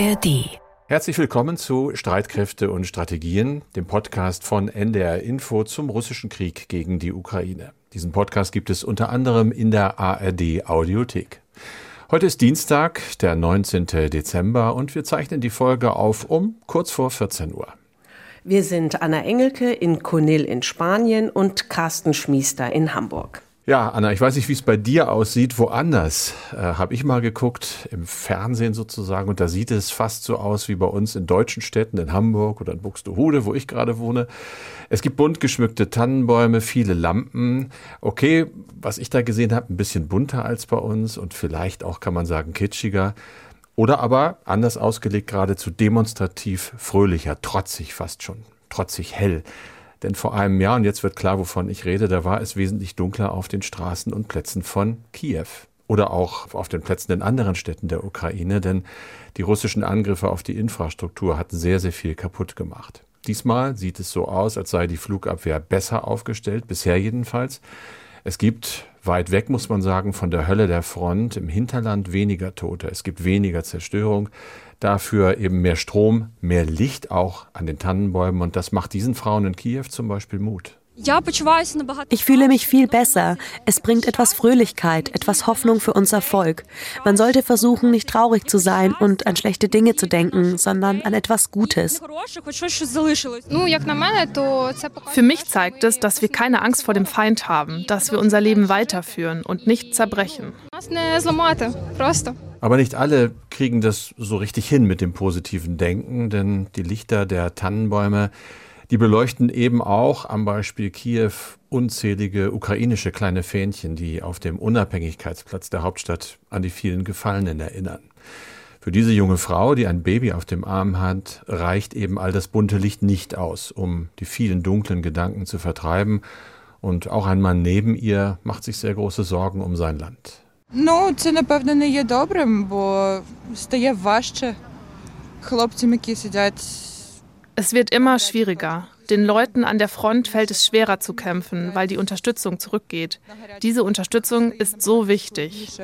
ARD. Herzlich willkommen zu Streitkräfte und Strategien, dem Podcast von NDR Info zum russischen Krieg gegen die Ukraine. Diesen Podcast gibt es unter anderem in der ARD Audiothek. Heute ist Dienstag, der 19. Dezember und wir zeichnen die Folge auf um kurz vor 14 Uhr. Wir sind Anna Engelke in Conil in Spanien und Carsten Schmiester in Hamburg. Ja, Anna, ich weiß nicht, wie es bei dir aussieht. Woanders äh, habe ich mal geguckt, im Fernsehen sozusagen, und da sieht es fast so aus wie bei uns in deutschen Städten, in Hamburg oder in Buxtehude, wo ich gerade wohne. Es gibt bunt geschmückte Tannenbäume, viele Lampen. Okay, was ich da gesehen habe, ein bisschen bunter als bei uns und vielleicht auch, kann man sagen, kitschiger. Oder aber, anders ausgelegt, geradezu demonstrativ fröhlicher, trotzig fast schon, trotzig hell. Denn vor einem Jahr, und jetzt wird klar, wovon ich rede, da war es wesentlich dunkler auf den Straßen und Plätzen von Kiew. Oder auch auf den Plätzen in anderen Städten der Ukraine, denn die russischen Angriffe auf die Infrastruktur hatten sehr, sehr viel kaputt gemacht. Diesmal sieht es so aus, als sei die Flugabwehr besser aufgestellt, bisher jedenfalls. Es gibt weit weg, muss man sagen, von der Hölle der Front im Hinterland weniger Tote. Es gibt weniger Zerstörung. Dafür eben mehr Strom, mehr Licht auch an den Tannenbäumen. Und das macht diesen Frauen in Kiew zum Beispiel Mut. Ich fühle mich viel besser. Es bringt etwas Fröhlichkeit, etwas Hoffnung für unser Volk. Man sollte versuchen, nicht traurig zu sein und an schlechte Dinge zu denken, sondern an etwas Gutes. Für mich zeigt es, dass wir keine Angst vor dem Feind haben, dass wir unser Leben weiterführen und nicht zerbrechen. Aber nicht alle kriegen das so richtig hin mit dem positiven Denken, denn die Lichter der Tannenbäume die beleuchten eben auch am Beispiel Kiew unzählige ukrainische kleine Fähnchen, die auf dem Unabhängigkeitsplatz der Hauptstadt an die vielen Gefallenen erinnern. Für diese junge Frau, die ein Baby auf dem Arm hat, reicht eben all das bunte Licht nicht aus, um die vielen dunklen Gedanken zu vertreiben. Und auch ein Mann neben ihr macht sich sehr große Sorgen um sein Land. Ну, це напевно не є добрим, бо стає важче хлопцям, які сидять es wird immer schwieriger. Den Leuten an der Front fällt es schwerer zu kämpfen, weil die Unterstützung zurückgeht. Diese Unterstützung ist so wichtig.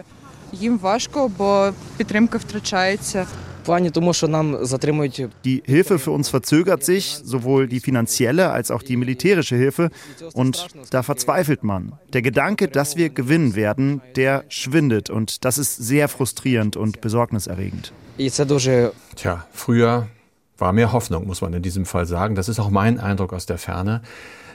Die Hilfe für uns verzögert sich, sowohl die finanzielle als auch die militärische Hilfe. Und da verzweifelt man. Der Gedanke, dass wir gewinnen werden, der schwindet. Und das ist sehr frustrierend und besorgniserregend. Tja, früher war mehr Hoffnung, muss man in diesem Fall sagen. Das ist auch mein Eindruck aus der Ferne.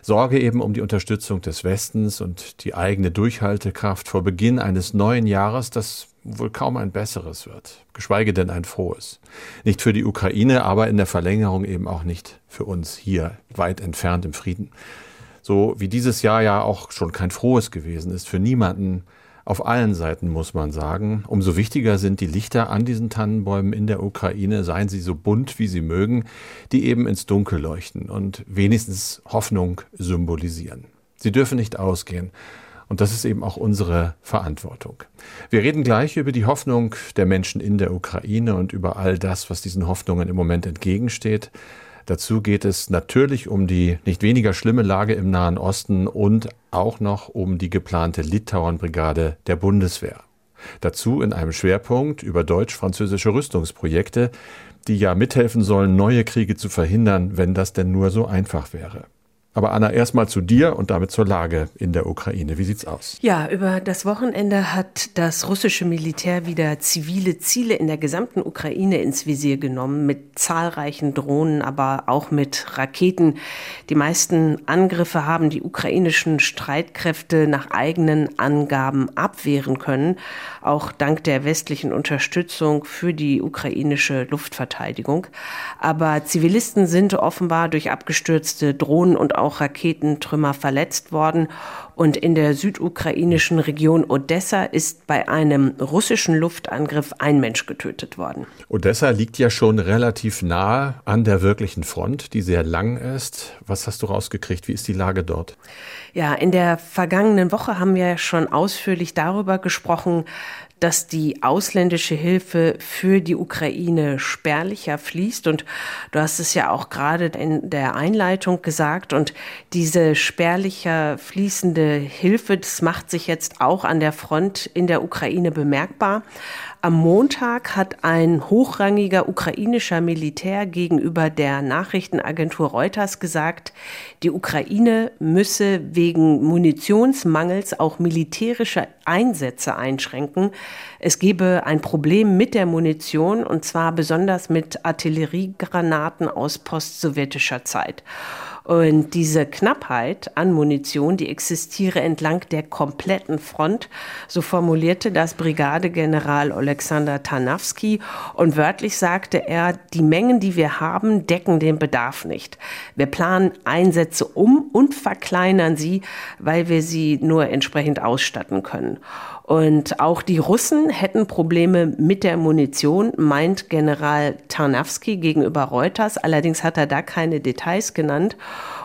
Sorge eben um die Unterstützung des Westens und die eigene Durchhaltekraft vor Beginn eines neuen Jahres, das wohl kaum ein besseres wird, geschweige denn ein frohes. Nicht für die Ukraine, aber in der Verlängerung eben auch nicht für uns hier weit entfernt im Frieden. So wie dieses Jahr ja auch schon kein frohes gewesen ist für niemanden, auf allen Seiten muss man sagen. Umso wichtiger sind die Lichter an diesen Tannenbäumen in der Ukraine, seien sie so bunt wie sie mögen, die eben ins Dunkel leuchten und wenigstens Hoffnung symbolisieren. Sie dürfen nicht ausgehen. Und das ist eben auch unsere Verantwortung. Wir reden gleich über die Hoffnung der Menschen in der Ukraine und über all das, was diesen Hoffnungen im Moment entgegensteht. Dazu geht es natürlich um die nicht weniger schlimme Lage im Nahen Osten und auch noch um die geplante Litauen-Brigade der Bundeswehr. Dazu in einem Schwerpunkt über deutsch-französische Rüstungsprojekte, die ja mithelfen sollen, neue Kriege zu verhindern, wenn das denn nur so einfach wäre. Aber Anna, erstmal zu dir und damit zur Lage in der Ukraine. Wie sieht's aus? Ja, über das Wochenende hat das russische Militär wieder zivile Ziele in der gesamten Ukraine ins Visier genommen, mit zahlreichen Drohnen, aber auch mit Raketen. Die meisten Angriffe haben die ukrainischen Streitkräfte nach eigenen Angaben abwehren können, auch dank der westlichen Unterstützung für die ukrainische Luftverteidigung. Aber Zivilisten sind offenbar durch abgestürzte Drohnen und auch Raketentrümmer verletzt worden. Und in der südukrainischen Region Odessa ist bei einem russischen Luftangriff ein Mensch getötet worden. Odessa liegt ja schon relativ nahe an der wirklichen Front, die sehr lang ist. Was hast du rausgekriegt? Wie ist die Lage dort? Ja, in der vergangenen Woche haben wir schon ausführlich darüber gesprochen, dass die ausländische Hilfe für die Ukraine spärlicher fließt. Und du hast es ja auch gerade in der Einleitung gesagt. Und diese spärlicher fließende Hilfe, das macht sich jetzt auch an der Front in der Ukraine bemerkbar. Am Montag hat ein hochrangiger ukrainischer Militär gegenüber der Nachrichtenagentur Reuters gesagt, die Ukraine müsse wegen Munitionsmangels auch militärische Einsätze einschränken. Es gebe ein Problem mit der Munition und zwar besonders mit Artilleriegranaten aus postsowjetischer Zeit. Und diese Knappheit an Munition, die existiere entlang der kompletten Front, so formulierte das Brigadegeneral Alexander Tarnawski. Und wörtlich sagte er, die Mengen, die wir haben, decken den Bedarf nicht. Wir planen Einsätze um und verkleinern sie, weil wir sie nur entsprechend ausstatten können. Und auch die Russen hätten Probleme mit der Munition, meint General Tarnawski gegenüber Reuters. Allerdings hat er da keine Details genannt.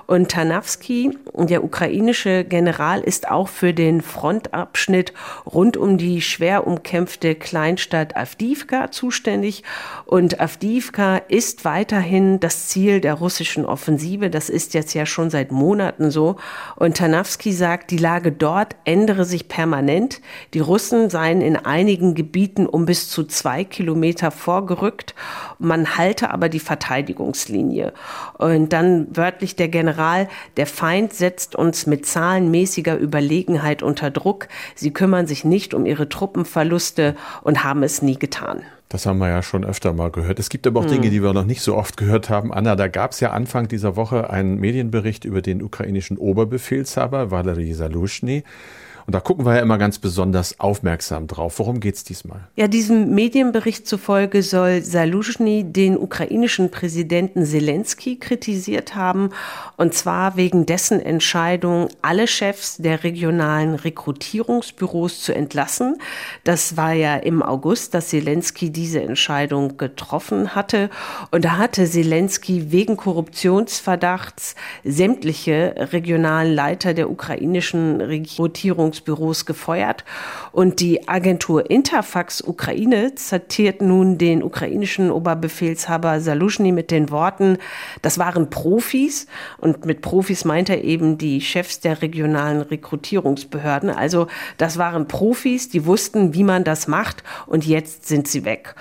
Und Tarnawski, der ukrainische General, ist auch für den Frontabschnitt rund um die schwer umkämpfte Kleinstadt Avdivka zuständig. Und Avdivka ist weiterhin das Ziel der russischen Offensive. Das ist jetzt ja schon seit Monaten so. Und Tarnawski sagt, die Lage dort ändere sich permanent. Die Russen seien in einigen Gebieten um bis zu zwei Kilometer vorgerückt. Man halte aber die Verteidigungslinie. Und dann wörtlich der General, der Feind setzt uns mit zahlenmäßiger Überlegenheit unter Druck. Sie kümmern sich nicht um ihre Truppenverluste und haben es nie getan. Das haben wir ja schon öfter mal gehört. Es gibt aber auch hm. Dinge, die wir noch nicht so oft gehört haben. Anna, da gab es ja Anfang dieser Woche einen Medienbericht über den ukrainischen Oberbefehlshaber Valery Salushny. Und da gucken wir ja immer ganz besonders aufmerksam drauf. Worum geht es diesmal? Ja, diesem Medienbericht zufolge soll Salushny den ukrainischen Präsidenten Zelensky kritisiert haben. Und zwar wegen dessen Entscheidung, alle Chefs der regionalen Rekrutierungsbüros zu entlassen. Das war ja im August, dass Zelensky diese Entscheidung getroffen hatte. Und da hatte Zelensky wegen Korruptionsverdachts sämtliche regionalen Leiter der ukrainischen Rekrutierungsbüros Verwaltungsbüros gefeuert. Und die Agentur Interfax Ukraine zitiert nun den ukrainischen Oberbefehlshaber Salushny mit den Worten, das waren Profis. Und mit Profis meint er eben die Chefs der regionalen Rekrutierungsbehörden. Also das waren Profis, die wussten, wie man das macht. Und jetzt sind sie weg.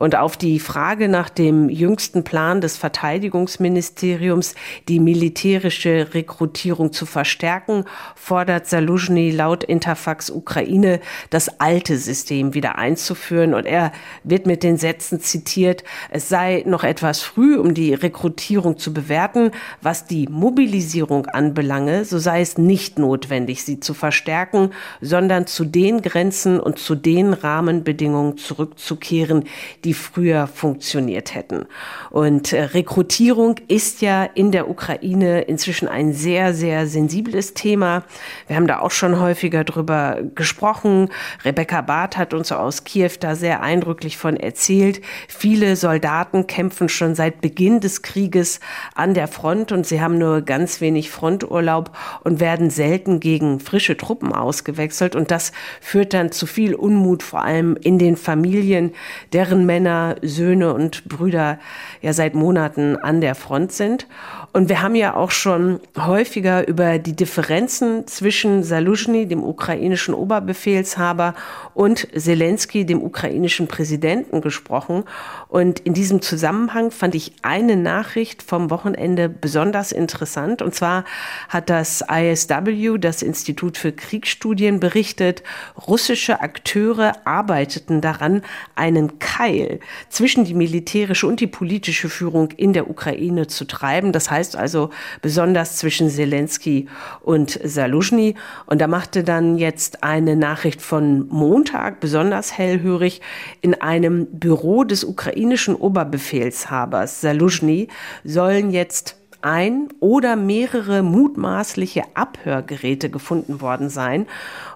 Und auf die Frage nach dem jüngsten Plan des Verteidigungsministeriums, die militärische Rekrutierung zu verstärken, fordert Saluzhny laut Interfax Ukraine, das alte System wieder einzuführen. Und er wird mit den Sätzen zitiert, es sei noch etwas früh, um die Rekrutierung zu bewerten. Was die Mobilisierung anbelange, so sei es nicht notwendig, sie zu verstärken, sondern zu den Grenzen und zu den Rahmenbedingungen zurückzukehren, die die früher funktioniert hätten. Und äh, Rekrutierung ist ja in der Ukraine inzwischen ein sehr, sehr sensibles Thema. Wir haben da auch schon häufiger drüber gesprochen. Rebecca Barth hat uns aus Kiew da sehr eindrücklich von erzählt. Viele Soldaten kämpfen schon seit Beginn des Krieges an der Front und sie haben nur ganz wenig Fronturlaub und werden selten gegen frische Truppen ausgewechselt. Und das führt dann zu viel Unmut, vor allem in den Familien, deren Männer Söhne und Brüder ja seit Monaten an der Front sind. Und wir haben ja auch schon häufiger über die Differenzen zwischen Saluzhny, dem ukrainischen Oberbefehlshaber, und Zelensky, dem ukrainischen Präsidenten, gesprochen. Und in diesem Zusammenhang fand ich eine Nachricht vom Wochenende besonders interessant. Und zwar hat das ISW, das Institut für Kriegsstudien, berichtet, russische Akteure arbeiteten daran, einen Keil zwischen die militärische und die politische Führung in der Ukraine zu treiben. Das heißt, heißt also besonders zwischen Zelensky und Saluzhny. Und da machte dann jetzt eine Nachricht von Montag besonders hellhörig. In einem Büro des ukrainischen Oberbefehlshabers Saluzhny sollen jetzt ein oder mehrere mutmaßliche Abhörgeräte gefunden worden sein.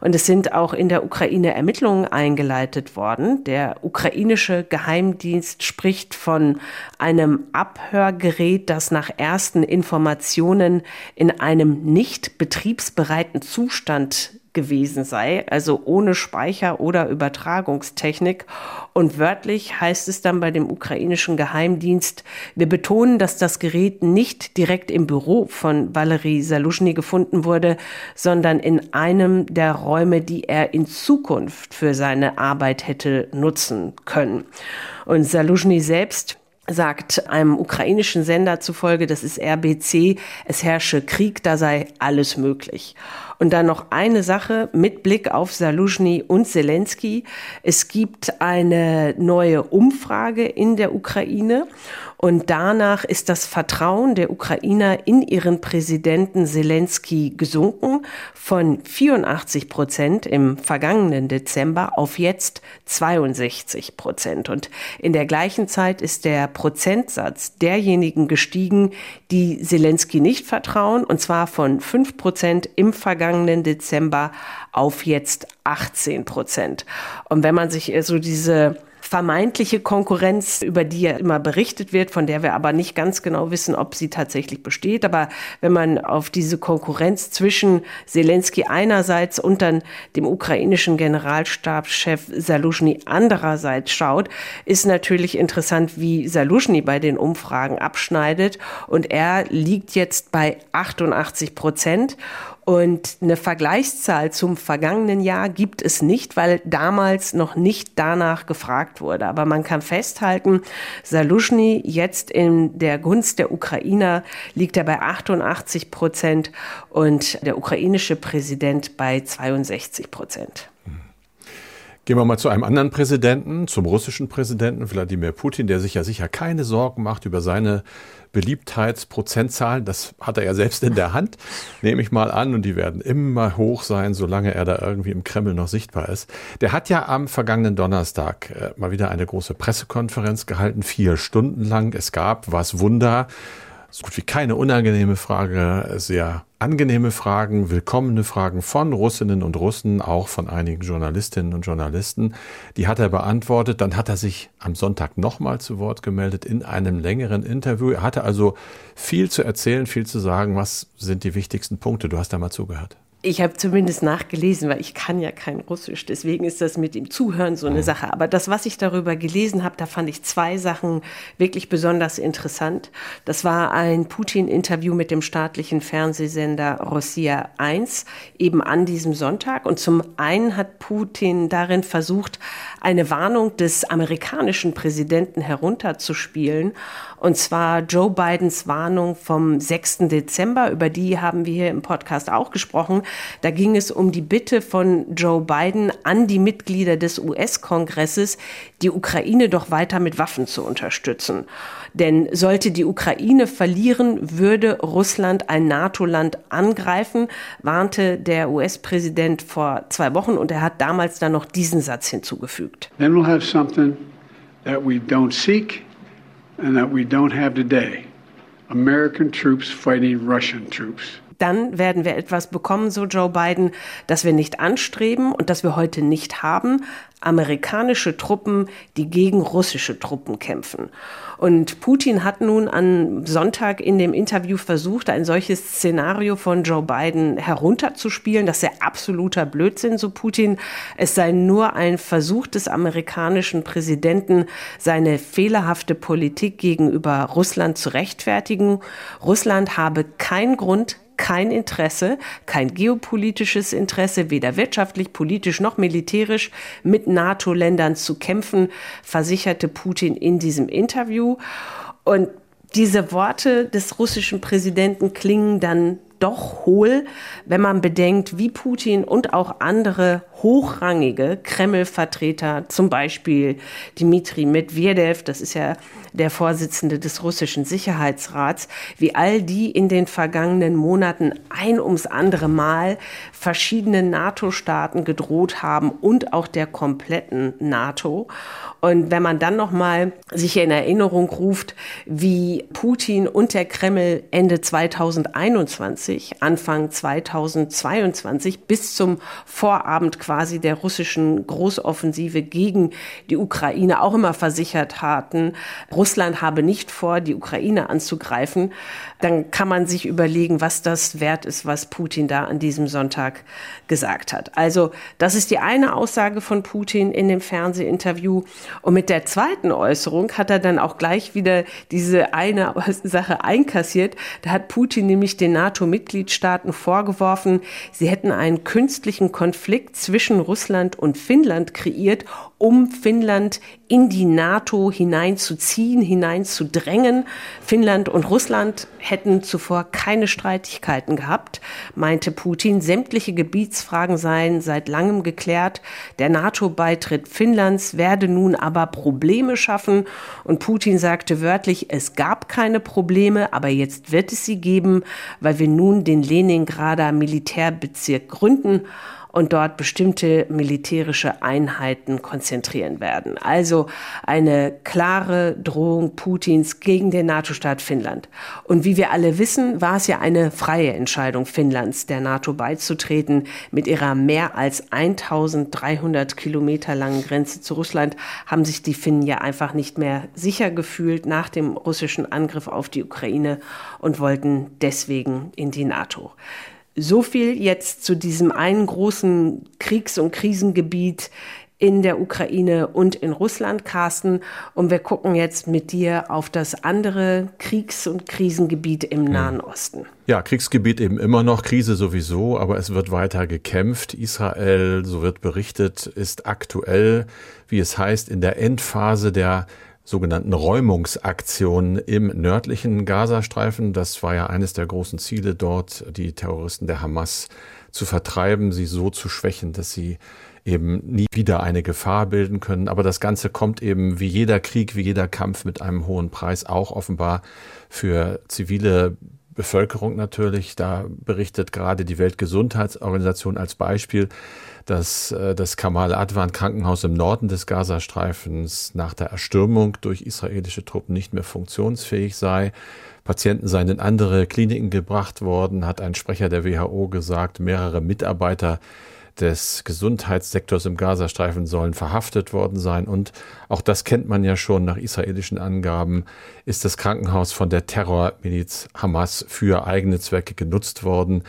Und es sind auch in der Ukraine Ermittlungen eingeleitet worden. Der ukrainische Geheimdienst spricht von einem Abhörgerät, das nach ersten Informationen in einem nicht betriebsbereiten Zustand gewesen sei, also ohne Speicher oder Übertragungstechnik. Und wörtlich heißt es dann bei dem ukrainischen Geheimdienst, wir betonen, dass das Gerät nicht direkt im Büro von Valery Salushny gefunden wurde, sondern in einem der Räume, die er in Zukunft für seine Arbeit hätte nutzen können. Und Salushny selbst sagt einem ukrainischen Sender zufolge, das ist RBC, es herrsche Krieg, da sei alles möglich. Und dann noch eine Sache mit Blick auf Saluzhny und Zelensky. Es gibt eine neue Umfrage in der Ukraine und danach ist das Vertrauen der Ukrainer in ihren Präsidenten Zelensky gesunken von 84 Prozent im vergangenen Dezember auf jetzt 62 Prozent. Und in der gleichen Zeit ist der Prozentsatz derjenigen gestiegen, die Zelensky nicht vertrauen, und zwar von 5 Prozent im vergangenen Dezember auf jetzt 18 Prozent. Und wenn man sich so diese vermeintliche Konkurrenz, über die ja immer berichtet wird, von der wir aber nicht ganz genau wissen, ob sie tatsächlich besteht. Aber wenn man auf diese Konkurrenz zwischen Zelensky einerseits und dann dem ukrainischen Generalstabschef Salushny andererseits schaut, ist natürlich interessant, wie Salushny bei den Umfragen abschneidet. Und er liegt jetzt bei 88 Prozent. Und eine Vergleichszahl zum vergangenen Jahr gibt es nicht, weil damals noch nicht danach gefragt wurde. Aber man kann festhalten, Salushny jetzt in der Gunst der Ukrainer liegt er bei 88 Prozent und der ukrainische Präsident bei 62 Prozent. Gehen wir mal zu einem anderen Präsidenten, zum russischen Präsidenten Wladimir Putin, der sich ja sicher keine Sorgen macht über seine Beliebtheitsprozentzahlen. Das hat er ja selbst in der Hand, nehme ich mal an. Und die werden immer hoch sein, solange er da irgendwie im Kreml noch sichtbar ist. Der hat ja am vergangenen Donnerstag äh, mal wieder eine große Pressekonferenz gehalten, vier Stunden lang. Es gab, was Wunder, so gut wie keine unangenehme Frage, sehr angenehme Fragen, willkommene Fragen von Russinnen und Russen, auch von einigen Journalistinnen und Journalisten. Die hat er beantwortet. Dann hat er sich am Sonntag nochmal zu Wort gemeldet in einem längeren Interview. Er hatte also viel zu erzählen, viel zu sagen. Was sind die wichtigsten Punkte? Du hast da mal zugehört. Ich habe zumindest nachgelesen, weil ich kann ja kein Russisch. Deswegen ist das mit dem Zuhören so eine mhm. Sache. Aber das, was ich darüber gelesen habe, da fand ich zwei Sachen wirklich besonders interessant. Das war ein Putin-Interview mit dem staatlichen Fernsehsender Rossiya 1 eben an diesem Sonntag. Und zum einen hat Putin darin versucht, eine Warnung des amerikanischen Präsidenten herunterzuspielen. Und zwar Joe Bidens Warnung vom 6. Dezember. Über die haben wir hier im Podcast auch gesprochen. Da ging es um die Bitte von Joe Biden an die Mitglieder des US-Kongresses, die Ukraine doch weiter mit Waffen zu unterstützen. Denn sollte die Ukraine verlieren, würde Russland ein NATO-Land angreifen, warnte der US-Präsident vor zwei Wochen und er hat damals dann noch diesen Satz hinzugefügt. Then we'll have something that we don't seek and that we don't have today. American troops fighting Russian troops dann werden wir etwas bekommen, so Joe Biden, das wir nicht anstreben und das wir heute nicht haben. Amerikanische Truppen, die gegen russische Truppen kämpfen. Und Putin hat nun am Sonntag in dem Interview versucht, ein solches Szenario von Joe Biden herunterzuspielen. Das ja absoluter Blödsinn, so Putin. Es sei nur ein Versuch des amerikanischen Präsidenten, seine fehlerhafte Politik gegenüber Russland zu rechtfertigen. Russland habe keinen Grund, kein Interesse, kein geopolitisches Interesse, weder wirtschaftlich, politisch noch militärisch mit NATO-Ländern zu kämpfen, versicherte Putin in diesem Interview. Und diese Worte des russischen Präsidenten klingen dann doch hohl, wenn man bedenkt, wie Putin und auch andere hochrangige Kreml-Vertreter, zum Beispiel Dmitri Medvedev, das ist ja der Vorsitzende des russischen Sicherheitsrats, wie all die in den vergangenen Monaten ein ums andere Mal verschiedene NATO-Staaten gedroht haben und auch der kompletten NATO. Und wenn man dann noch mal sich in Erinnerung ruft, wie Putin und der Kreml Ende 2021 2020, Anfang 2022 bis zum Vorabend quasi der russischen Großoffensive gegen die Ukraine auch immer versichert hatten, Russland habe nicht vor, die Ukraine anzugreifen, dann kann man sich überlegen, was das wert ist, was Putin da an diesem Sonntag gesagt hat. Also das ist die eine Aussage von Putin in dem Fernsehinterview. Und mit der zweiten Äußerung hat er dann auch gleich wieder diese eine Sache einkassiert. Da hat Putin nämlich den NATO-Mitgliedstaaten vorgeworfen, sie hätten einen künstlichen Konflikt zwischen Russland und Finnland kreiert, um Finnland in die NATO hineinzuziehen, hineinzudrängen. Finnland und Russland hätten zuvor keine Streitigkeiten gehabt, meinte Putin. Sämtliche Gebietsfragen seien seit langem geklärt. Der NATO-Beitritt Finnlands werde nun aber Probleme schaffen. Und Putin sagte wörtlich, es gab keine Probleme, aber jetzt wird es sie geben, weil wir nun den Leningrader Militärbezirk gründen und dort bestimmte militärische Einheiten konzentrieren werden. Also eine klare Drohung Putins gegen den NATO-Staat Finnland. Und wie wir alle wissen, war es ja eine freie Entscheidung Finnlands, der NATO beizutreten. Mit ihrer mehr als 1300 Kilometer langen Grenze zu Russland haben sich die Finnen ja einfach nicht mehr sicher gefühlt nach dem russischen Angriff auf die Ukraine und wollten deswegen in die NATO. So viel jetzt zu diesem einen großen Kriegs- und Krisengebiet in der Ukraine und in Russland, Carsten. Und wir gucken jetzt mit dir auf das andere Kriegs- und Krisengebiet im Nahen Osten. Ja, Kriegsgebiet eben immer noch, Krise sowieso, aber es wird weiter gekämpft. Israel, so wird berichtet, ist aktuell, wie es heißt, in der Endphase der sogenannten Räumungsaktion im nördlichen Gazastreifen. Das war ja eines der großen Ziele dort, die Terroristen der Hamas zu vertreiben, sie so zu schwächen, dass sie eben nie wieder eine Gefahr bilden können. Aber das Ganze kommt eben wie jeder Krieg, wie jeder Kampf mit einem hohen Preis, auch offenbar für zivile Bevölkerung natürlich. Da berichtet gerade die Weltgesundheitsorganisation als Beispiel, dass äh, das Kamal Adwan Krankenhaus im Norden des Gazastreifens nach der Erstürmung durch israelische Truppen nicht mehr funktionsfähig sei. Patienten seien in andere Kliniken gebracht worden, hat ein Sprecher der WHO gesagt. Mehrere Mitarbeiter des Gesundheitssektors im Gazastreifen sollen verhaftet worden sein. Und auch das kennt man ja schon nach israelischen Angaben, ist das Krankenhaus von der Terrormiliz Hamas für eigene Zwecke genutzt worden.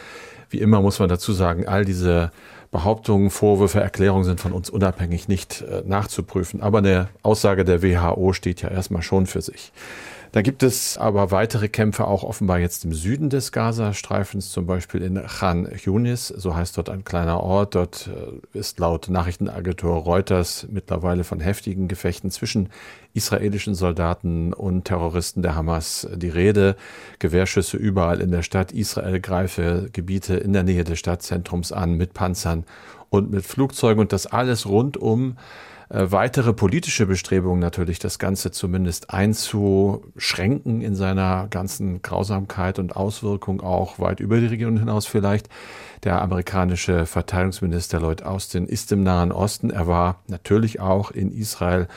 Wie immer muss man dazu sagen, all diese Behauptungen, Vorwürfe, Erklärungen sind von uns unabhängig nicht äh, nachzuprüfen. Aber eine Aussage der WHO steht ja erstmal schon für sich. Da gibt es aber weitere Kämpfe auch offenbar jetzt im Süden des Gazastreifens, zum Beispiel in Khan Yunis, so heißt dort ein kleiner Ort. Dort äh, ist laut Nachrichtenagentur Reuters mittlerweile von heftigen Gefechten zwischen israelischen Soldaten und Terroristen der Hamas die Rede. Gewehrschüsse überall in der Stadt. Israel greife Gebiete in der Nähe des Stadtzentrums an mit Panzern und mit Flugzeugen und das alles rund um weitere politische Bestrebungen natürlich, das Ganze zumindest einzuschränken in seiner ganzen Grausamkeit und Auswirkung auch weit über die Region hinaus vielleicht. Der amerikanische Verteidigungsminister Lloyd Austin ist im Nahen Osten. Er war natürlich auch in Israel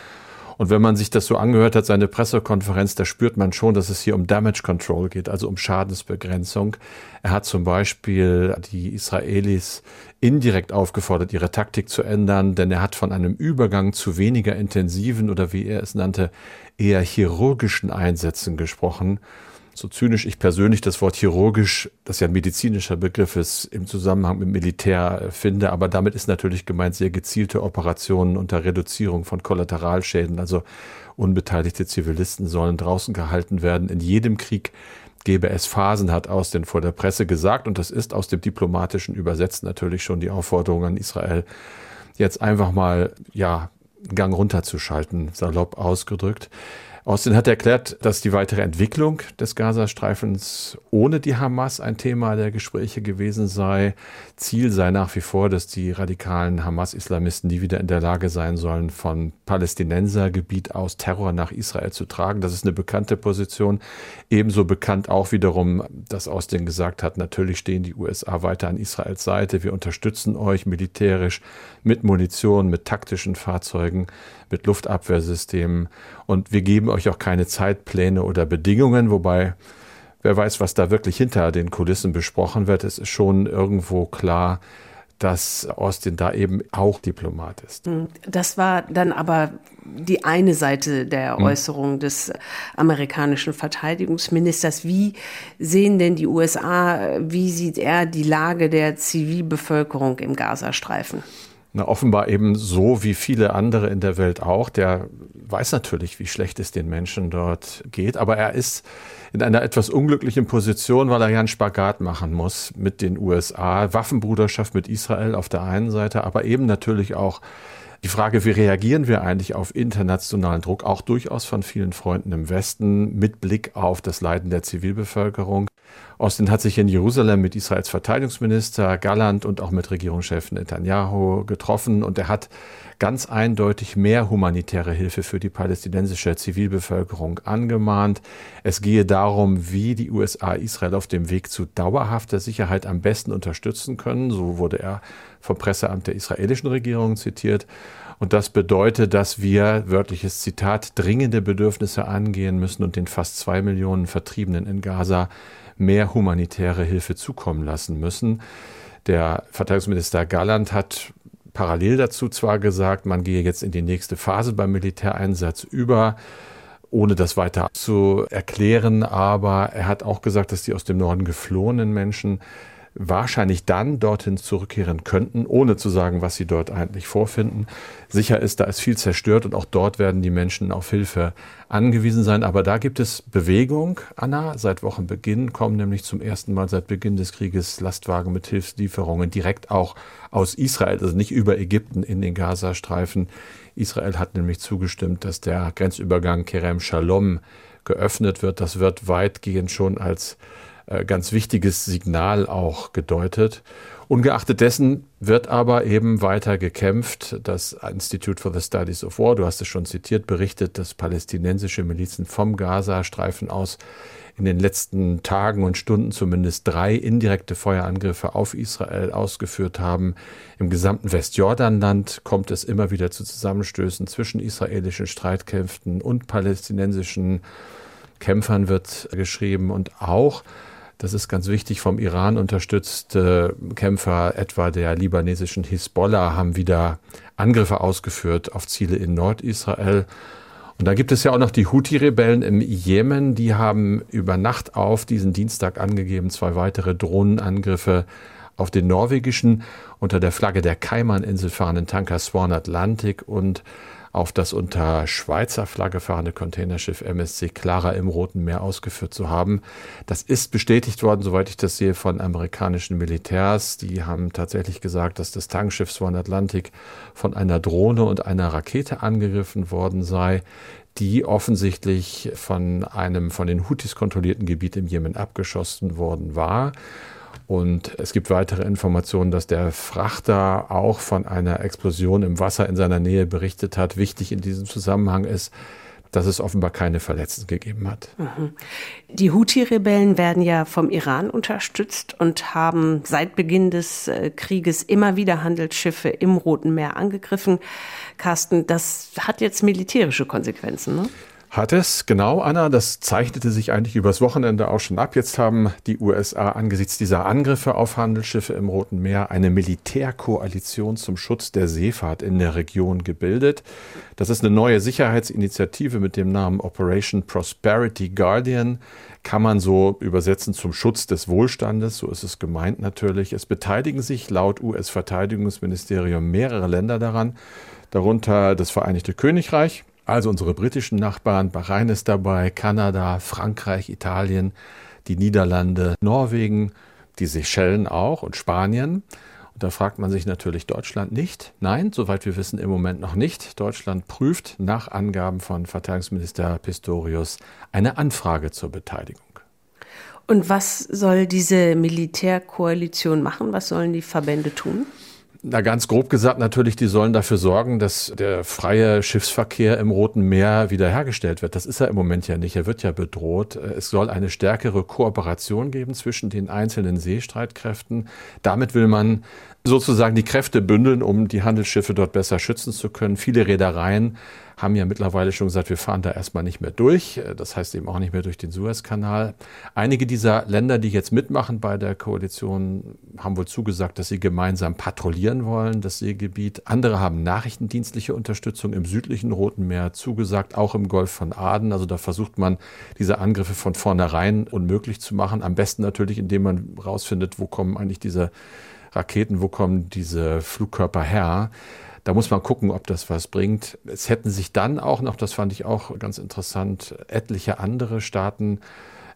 und wenn man sich das so angehört hat, seine Pressekonferenz, da spürt man schon, dass es hier um Damage Control geht, also um Schadensbegrenzung. Er hat zum Beispiel die Israelis indirekt aufgefordert, ihre Taktik zu ändern, denn er hat von einem Übergang zu weniger intensiven oder wie er es nannte, eher chirurgischen Einsätzen gesprochen so zynisch ich persönlich das Wort chirurgisch, das ja ein medizinischer Begriff ist, im Zusammenhang mit Militär äh, finde, aber damit ist natürlich gemeint sehr gezielte Operationen unter Reduzierung von Kollateralschäden, also unbeteiligte Zivilisten sollen draußen gehalten werden. In jedem Krieg gäbe es Phasen, hat Austin vor der Presse gesagt, und das ist aus dem diplomatischen übersetzt natürlich schon die Aufforderung an Israel, jetzt einfach mal, ja, einen Gang runterzuschalten, salopp ausgedrückt. Austin hat erklärt, dass die weitere Entwicklung des Gazastreifens ohne die Hamas ein Thema der Gespräche gewesen sei. Ziel sei nach wie vor, dass die radikalen Hamas-Islamisten nie wieder in der Lage sein sollen, von Palästinensergebiet aus Terror nach Israel zu tragen. Das ist eine bekannte Position. Ebenso bekannt auch wiederum, dass Austin gesagt hat, natürlich stehen die USA weiter an Israels Seite. Wir unterstützen euch militärisch mit Munition, mit taktischen Fahrzeugen mit Luftabwehrsystemen. Und wir geben euch auch keine Zeitpläne oder Bedingungen, wobei Wer weiß, was da wirklich hinter den Kulissen besprochen wird. Es ist schon irgendwo klar, dass Austin da eben auch Diplomat ist. Hm, das war dann aber die eine Seite der hm. Äußerung des amerikanischen Verteidigungsministers. Wie sehen denn die USA, wie sieht er die Lage der Zivilbevölkerung im Gazastreifen? Na, offenbar eben so wie viele andere in der Welt auch. Der weiß natürlich, wie schlecht es den Menschen dort geht, aber er ist in einer etwas unglücklichen Position, weil er ja einen Spagat machen muss mit den USA. Waffenbruderschaft mit Israel auf der einen Seite, aber eben natürlich auch die Frage, wie reagieren wir eigentlich auf internationalen Druck, auch durchaus von vielen Freunden im Westen, mit Blick auf das Leiden der Zivilbevölkerung. Austin hat sich in Jerusalem mit Israels Verteidigungsminister Galland und auch mit Regierungschef Netanyahu getroffen und er hat ganz eindeutig mehr humanitäre Hilfe für die palästinensische Zivilbevölkerung angemahnt. Es gehe darum, wie die USA Israel auf dem Weg zu dauerhafter Sicherheit am besten unterstützen können. So wurde er vom Presseamt der israelischen Regierung zitiert. Und das bedeutet, dass wir, wörtliches Zitat, dringende Bedürfnisse angehen müssen und den fast zwei Millionen Vertriebenen in Gaza mehr humanitäre Hilfe zukommen lassen müssen. Der Verteidigungsminister Galland hat parallel dazu zwar gesagt, man gehe jetzt in die nächste Phase beim Militäreinsatz über, ohne das weiter zu erklären, aber er hat auch gesagt, dass die aus dem Norden geflohenen Menschen wahrscheinlich dann dorthin zurückkehren könnten, ohne zu sagen, was sie dort eigentlich vorfinden. Sicher ist, da ist viel zerstört und auch dort werden die Menschen auf Hilfe angewiesen sein. Aber da gibt es Bewegung, Anna. Seit Wochenbeginn kommen nämlich zum ersten Mal seit Beginn des Krieges Lastwagen mit Hilfslieferungen direkt auch aus Israel, also nicht über Ägypten in den Gazastreifen. Israel hat nämlich zugestimmt, dass der Grenzübergang Kerem Shalom geöffnet wird. Das wird weitgehend schon als ganz wichtiges Signal auch gedeutet. Ungeachtet dessen wird aber eben weiter gekämpft. Das Institute for the Studies of War, du hast es schon zitiert, berichtet, dass palästinensische Milizen vom Gazastreifen aus in den letzten Tagen und Stunden zumindest drei indirekte Feuerangriffe auf Israel ausgeführt haben. Im gesamten Westjordanland kommt es immer wieder zu Zusammenstößen zwischen israelischen Streitkräften und palästinensischen Kämpfern wird geschrieben und auch das ist ganz wichtig. Vom Iran unterstützte Kämpfer etwa der libanesischen Hisbollah haben wieder Angriffe ausgeführt auf Ziele in Nordisrael. Und da gibt es ja auch noch die Houthi-Rebellen im Jemen. Die haben über Nacht auf diesen Dienstag angegeben, zwei weitere Drohnenangriffe auf den norwegischen unter der Flagge der Kaiman-Insel fahrenden Tanker Swan Atlantic und auf das unter Schweizer Flagge fahrende Containerschiff MSC Clara im Roten Meer ausgeführt zu haben. Das ist bestätigt worden, soweit ich das sehe, von amerikanischen Militärs. Die haben tatsächlich gesagt, dass das Tankschiff Swan Atlantic von einer Drohne und einer Rakete angegriffen worden sei die offensichtlich von einem von den Houthis kontrollierten Gebiet im Jemen abgeschossen worden war. Und es gibt weitere Informationen, dass der Frachter auch von einer Explosion im Wasser in seiner Nähe berichtet hat. Wichtig in diesem Zusammenhang ist, dass es offenbar keine Verletzten gegeben hat. Mhm. Die Houthi-Rebellen werden ja vom Iran unterstützt und haben seit Beginn des äh, Krieges immer wieder Handelsschiffe im Roten Meer angegriffen. Carsten, das hat jetzt militärische Konsequenzen. Ne? Hat es, genau, Anna. Das zeichnete sich eigentlich übers Wochenende auch schon ab. Jetzt haben die USA angesichts dieser Angriffe auf Handelsschiffe im Roten Meer eine Militärkoalition zum Schutz der Seefahrt in der Region gebildet. Das ist eine neue Sicherheitsinitiative mit dem Namen Operation Prosperity Guardian. Kann man so übersetzen zum Schutz des Wohlstandes, so ist es gemeint natürlich. Es beteiligen sich laut US-Verteidigungsministerium mehrere Länder daran, darunter das Vereinigte Königreich, also unsere britischen Nachbarn, Bahrain ist dabei, Kanada, Frankreich, Italien, die Niederlande, Norwegen, die Seychellen auch und Spanien. Und da fragt man sich natürlich Deutschland nicht. Nein, soweit wir wissen, im Moment noch nicht. Deutschland prüft nach Angaben von Verteidigungsminister Pistorius eine Anfrage zur Beteiligung. Und was soll diese Militärkoalition machen? Was sollen die Verbände tun? Na, ganz grob gesagt natürlich, die sollen dafür sorgen, dass der freie Schiffsverkehr im Roten Meer wiederhergestellt wird. Das ist er im Moment ja nicht. Er wird ja bedroht. Es soll eine stärkere Kooperation geben zwischen den einzelnen Seestreitkräften. Damit will man sozusagen die Kräfte bündeln, um die Handelsschiffe dort besser schützen zu können. Viele Reedereien haben ja mittlerweile schon gesagt, wir fahren da erstmal nicht mehr durch. Das heißt eben auch nicht mehr durch den Suezkanal. Einige dieser Länder, die jetzt mitmachen bei der Koalition, haben wohl zugesagt, dass sie gemeinsam patrouillieren wollen, das Seegebiet. Andere haben nachrichtendienstliche Unterstützung im südlichen Roten Meer zugesagt, auch im Golf von Aden. Also da versucht man, diese Angriffe von vornherein unmöglich zu machen. Am besten natürlich, indem man rausfindet, wo kommen eigentlich diese Raketen, wo kommen diese Flugkörper her. Da muss man gucken, ob das was bringt. Es hätten sich dann auch noch, das fand ich auch ganz interessant, etliche andere Staaten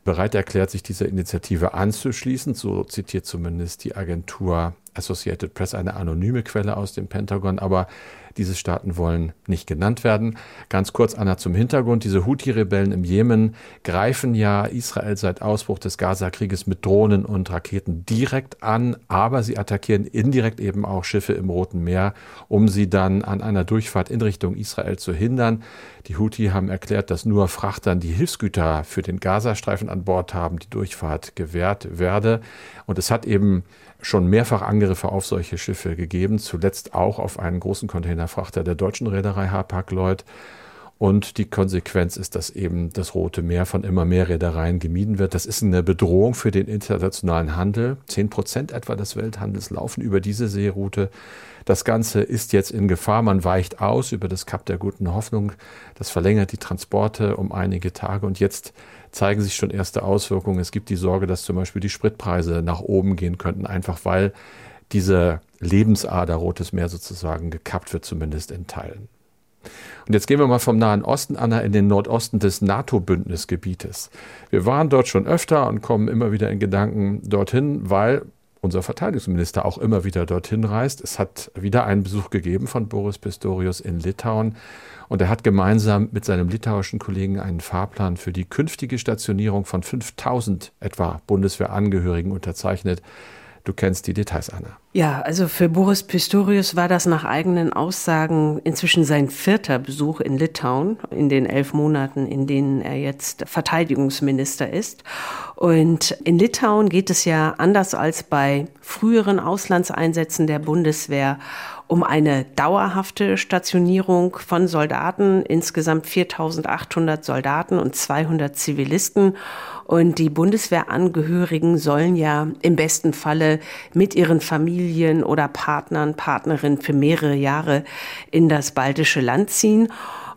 bereit erklärt, sich dieser Initiative anzuschließen. So zitiert zumindest die Agentur Associated Press eine anonyme Quelle aus dem Pentagon. Aber diese Staaten wollen nicht genannt werden. Ganz kurz, Anna, zum Hintergrund. Diese Houthi-Rebellen im Jemen greifen ja Israel seit Ausbruch des Gaza-Krieges mit Drohnen und Raketen direkt an, aber sie attackieren indirekt eben auch Schiffe im Roten Meer, um sie dann an einer Durchfahrt in Richtung Israel zu hindern. Die Houthi haben erklärt, dass nur Frachtern, die Hilfsgüter für den Gazastreifen an Bord haben, die Durchfahrt gewährt werde. Und es hat eben schon mehrfach Angriffe auf solche Schiffe gegeben, zuletzt auch auf einen großen Containerfrachter der deutschen Reederei Hapag-Lloyd. Und die Konsequenz ist, dass eben das Rote Meer von immer mehr Reedereien gemieden wird. Das ist eine Bedrohung für den internationalen Handel. Zehn Prozent etwa des Welthandels laufen über diese Seeroute. Das Ganze ist jetzt in Gefahr. Man weicht aus über das Kap der guten Hoffnung. Das verlängert die Transporte um einige Tage. Und jetzt zeigen sich schon erste Auswirkungen. Es gibt die Sorge, dass zum Beispiel die Spritpreise nach oben gehen könnten, einfach weil diese Lebensader Rotes Meer sozusagen gekappt wird, zumindest in Teilen. Und jetzt gehen wir mal vom Nahen Osten, Anna, in den Nordosten des NATO-Bündnisgebietes. Wir waren dort schon öfter und kommen immer wieder in Gedanken dorthin, weil unser Verteidigungsminister auch immer wieder dorthin reist. Es hat wieder einen Besuch gegeben von Boris Pistorius in Litauen. Und er hat gemeinsam mit seinem litauischen Kollegen einen Fahrplan für die künftige Stationierung von 5000 etwa Bundeswehrangehörigen unterzeichnet. Du kennst die Details, Anna. Ja, also für Boris Pistorius war das nach eigenen Aussagen inzwischen sein vierter Besuch in Litauen in den elf Monaten, in denen er jetzt Verteidigungsminister ist. Und in Litauen geht es ja anders als bei früheren Auslandseinsätzen der Bundeswehr um eine dauerhafte Stationierung von Soldaten, insgesamt 4800 Soldaten und 200 Zivilisten. Und die Bundeswehrangehörigen sollen ja im besten Falle mit ihren Familien oder Partnern, Partnerinnen für mehrere Jahre in das baltische Land ziehen.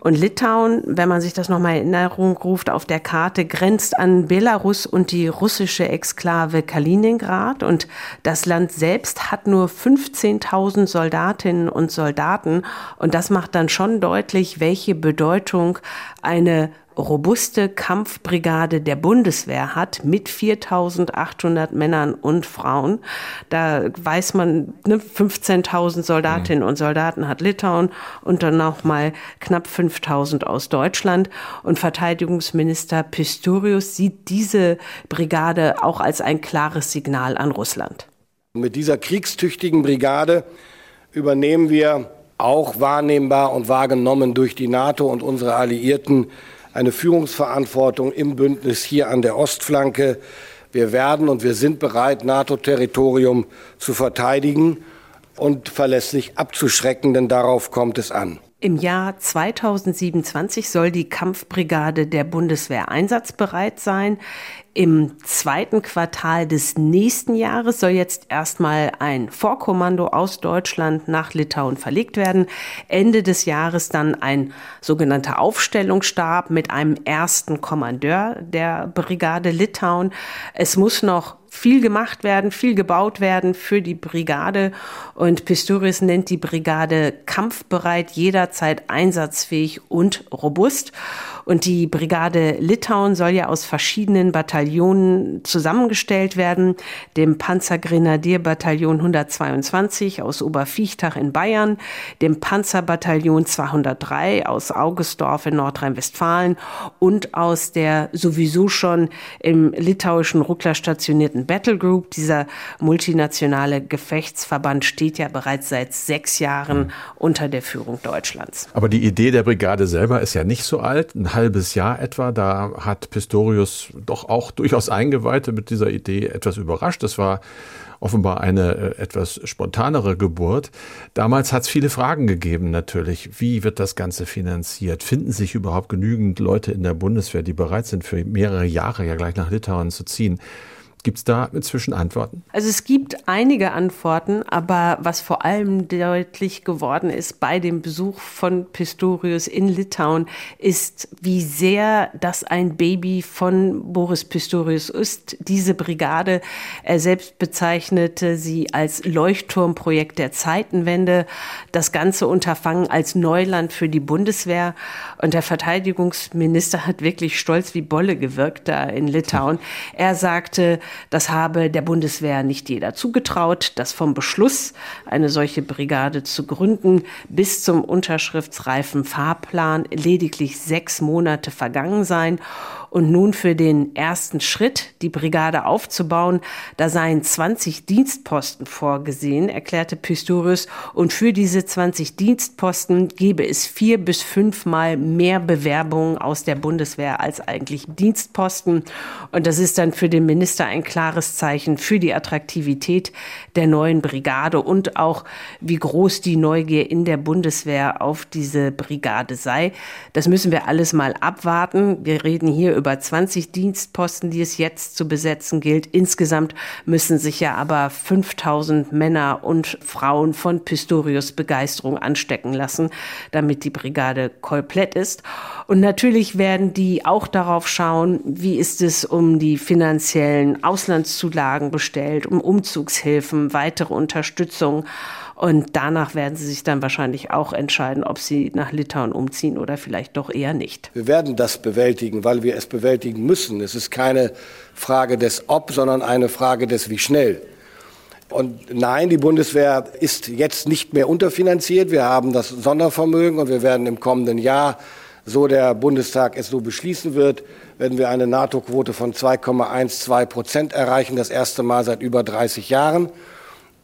Und Litauen, wenn man sich das nochmal in Erinnerung ruft, auf der Karte grenzt an Belarus und die russische Exklave Kaliningrad. Und das Land selbst hat nur 15.000 Soldatinnen und Soldaten. Und das macht dann schon deutlich, welche Bedeutung eine robuste Kampfbrigade der Bundeswehr hat mit 4800 Männern und Frauen. Da weiß man, ne, 15.000 Soldatinnen mhm. und Soldaten hat Litauen und dann noch mal knapp 5000 aus Deutschland. Und Verteidigungsminister Pistorius sieht diese Brigade auch als ein klares Signal an Russland. Mit dieser kriegstüchtigen Brigade übernehmen wir auch wahrnehmbar und wahrgenommen durch die NATO und unsere Alliierten eine Führungsverantwortung im Bündnis hier an der Ostflanke. Wir werden und wir sind bereit, NATO-Territorium zu verteidigen und verlässlich abzuschrecken, denn darauf kommt es an. Im Jahr 2027 soll die Kampfbrigade der Bundeswehr einsatzbereit sein. Im zweiten Quartal des nächsten Jahres soll jetzt erstmal ein Vorkommando aus Deutschland nach Litauen verlegt werden. Ende des Jahres dann ein sogenannter Aufstellungsstab mit einem ersten Kommandeur der Brigade Litauen. Es muss noch viel gemacht werden, viel gebaut werden für die Brigade. Und Pistorius nennt die Brigade kampfbereit, jederzeit einsatzfähig und robust. Und die Brigade Litauen soll ja aus verschiedenen Bataillonen zusammengestellt werden. Dem Panzergrenadierbataillon 122 aus Oberviechtach in Bayern, dem Panzerbataillon 203 aus Augustdorf in Nordrhein-Westfalen und aus der sowieso schon im litauischen Ruckler stationierten Battle Group. Dieser multinationale Gefechtsverband steht ja bereits seit sechs Jahren unter der Führung Deutschlands. Aber die Idee der Brigade selber ist ja nicht so alt. Ein halbes Jahr etwa. Da hat Pistorius doch auch durchaus Eingeweihte mit dieser Idee etwas überrascht. Das war offenbar eine äh, etwas spontanere Geburt. Damals hat es viele Fragen gegeben natürlich. Wie wird das Ganze finanziert? Finden sich überhaupt genügend Leute in der Bundeswehr, die bereit sind, für mehrere Jahre ja gleich nach Litauen zu ziehen? Gibt es da inzwischen Antworten? Also es gibt einige Antworten, aber was vor allem deutlich geworden ist bei dem Besuch von Pistorius in Litauen, ist, wie sehr das ein Baby von Boris Pistorius ist. Diese Brigade, er selbst bezeichnete sie als Leuchtturmprojekt der Zeitenwende, das ganze Unterfangen als Neuland für die Bundeswehr. Und der Verteidigungsminister hat wirklich stolz wie Bolle gewirkt da in Litauen. Er sagte, das habe der Bundeswehr nicht jeder zugetraut, dass vom Beschluss, eine solche Brigade zu gründen, bis zum unterschriftsreifen Fahrplan lediglich sechs Monate vergangen seien und nun für den ersten Schritt, die Brigade aufzubauen, da seien 20 Dienstposten vorgesehen, erklärte Pistorius. Und für diese 20 Dienstposten gebe es vier bis fünfmal mehr Bewerbungen aus der Bundeswehr als eigentlich Dienstposten. Und das ist dann für den Minister ein klares Zeichen für die Attraktivität der neuen Brigade und auch wie groß die Neugier in der Bundeswehr auf diese Brigade sei. Das müssen wir alles mal abwarten. Wir reden hier über über 20 Dienstposten, die es jetzt zu besetzen gilt. Insgesamt müssen sich ja aber 5000 Männer und Frauen von Pistorius Begeisterung anstecken lassen, damit die Brigade komplett ist. Und natürlich werden die auch darauf schauen, wie ist es um die finanziellen Auslandszulagen bestellt, um Umzugshilfen, weitere Unterstützung. Und danach werden sie sich dann wahrscheinlich auch entscheiden, ob sie nach Litauen umziehen oder vielleicht doch eher nicht. Wir werden das bewältigen, weil wir es bewältigen müssen. Es ist keine Frage des Ob, sondern eine Frage des Wie schnell. Und nein, die Bundeswehr ist jetzt nicht mehr unterfinanziert. Wir haben das Sondervermögen und wir werden im kommenden Jahr, so der Bundestag es so beschließen wird, werden wir eine NATO-Quote von 2,12 Prozent erreichen, das erste Mal seit über 30 Jahren.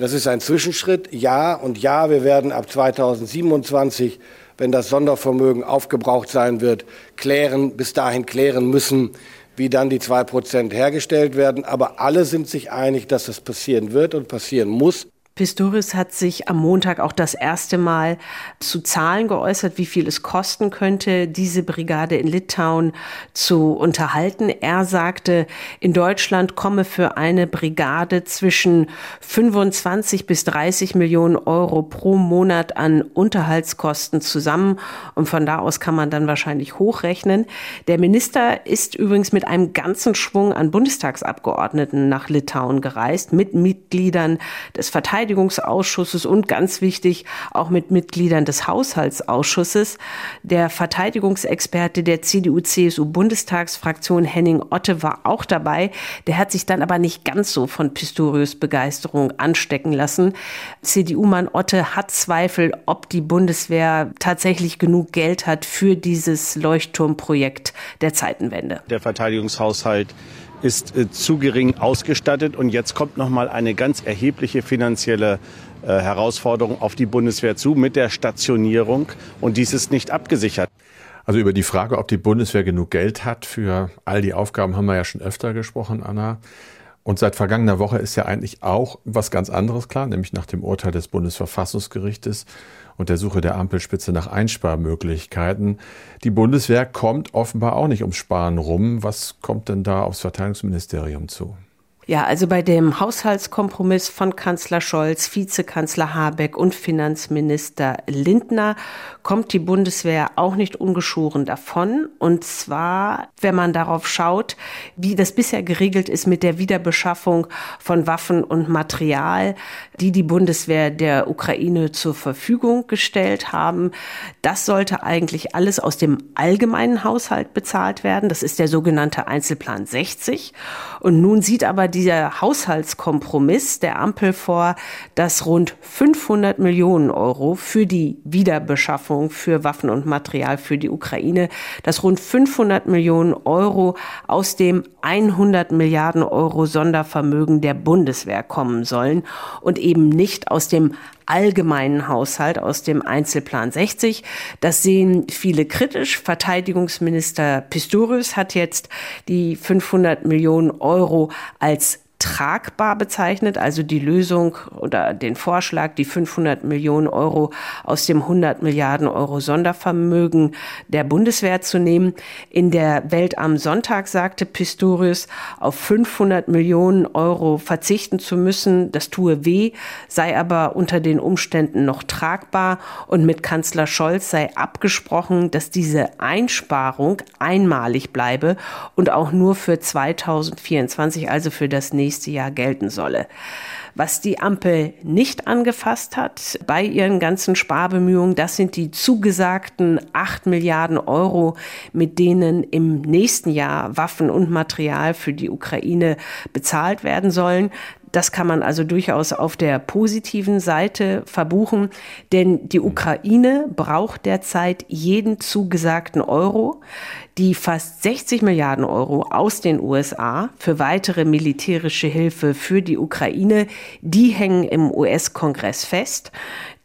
Das ist ein Zwischenschritt, ja. Und ja, wir werden ab 2027, wenn das Sondervermögen aufgebraucht sein wird, klären, bis dahin klären müssen, wie dann die zwei Prozent hergestellt werden. Aber alle sind sich einig, dass das passieren wird und passieren muss. Pistorius hat sich am Montag auch das erste Mal zu Zahlen geäußert, wie viel es kosten könnte, diese Brigade in Litauen zu unterhalten. Er sagte, in Deutschland komme für eine Brigade zwischen 25 bis 30 Millionen Euro pro Monat an Unterhaltskosten zusammen. Und von da aus kann man dann wahrscheinlich hochrechnen. Der Minister ist übrigens mit einem ganzen Schwung an Bundestagsabgeordneten nach Litauen gereist, mit Mitgliedern des Verteidigungsministeriums Verteidigungsausschusses und ganz wichtig auch mit Mitgliedern des Haushaltsausschusses. Der Verteidigungsexperte der CDU-CSU-Bundestagsfraktion Henning Otte war auch dabei. Der hat sich dann aber nicht ganz so von Pistorius Begeisterung anstecken lassen. CDU-Mann Otte hat Zweifel, ob die Bundeswehr tatsächlich genug Geld hat für dieses Leuchtturmprojekt der Zeitenwende. Der Verteidigungshaushalt ist äh, zu gering ausgestattet. Und jetzt kommt noch mal eine ganz erhebliche finanzielle äh, Herausforderung auf die Bundeswehr zu mit der Stationierung. Und dies ist nicht abgesichert. Also über die Frage, ob die Bundeswehr genug Geld hat für all die Aufgaben, haben wir ja schon öfter gesprochen, Anna. Und seit vergangener Woche ist ja eigentlich auch was ganz anderes klar, nämlich nach dem Urteil des Bundesverfassungsgerichtes und der Suche der Ampelspitze nach Einsparmöglichkeiten. Die Bundeswehr kommt offenbar auch nicht ums Sparen rum. Was kommt denn da aufs Verteidigungsministerium zu? Ja, also bei dem Haushaltskompromiss von Kanzler Scholz, Vizekanzler Habeck und Finanzminister Lindner kommt die Bundeswehr auch nicht ungeschoren davon. Und zwar, wenn man darauf schaut, wie das bisher geregelt ist mit der Wiederbeschaffung von Waffen und Material, die die Bundeswehr der Ukraine zur Verfügung gestellt haben. Das sollte eigentlich alles aus dem allgemeinen Haushalt bezahlt werden. Das ist der sogenannte Einzelplan 60. Und nun sieht aber dieser Haushaltskompromiss der Ampel vor, dass rund 500 Millionen Euro für die Wiederbeschaffung für Waffen und Material für die Ukraine, dass rund 500 Millionen Euro aus dem 100 Milliarden Euro Sondervermögen der Bundeswehr kommen sollen und eben nicht aus dem allgemeinen Haushalt aus dem Einzelplan 60. Das sehen viele kritisch. Verteidigungsminister Pistorius hat jetzt die 500 Millionen Euro als tragbar bezeichnet, also die Lösung oder den Vorschlag, die 500 Millionen Euro aus dem 100 Milliarden Euro Sondervermögen der Bundeswehr zu nehmen. In der Welt am Sonntag sagte Pistorius, auf 500 Millionen Euro verzichten zu müssen, das tue weh, sei aber unter den Umständen noch tragbar und mit Kanzler Scholz sei abgesprochen, dass diese Einsparung einmalig bleibe und auch nur für 2024, also für das nächste nächste Jahr gelten solle. Was die Ampel nicht angefasst hat bei ihren ganzen Sparbemühungen, das sind die zugesagten 8 Milliarden Euro, mit denen im nächsten Jahr Waffen und Material für die Ukraine bezahlt werden sollen. Das kann man also durchaus auf der positiven Seite verbuchen, denn die Ukraine braucht derzeit jeden zugesagten Euro. Die fast 60 Milliarden Euro aus den USA für weitere militärische Hilfe für die Ukraine, die hängen im US-Kongress fest.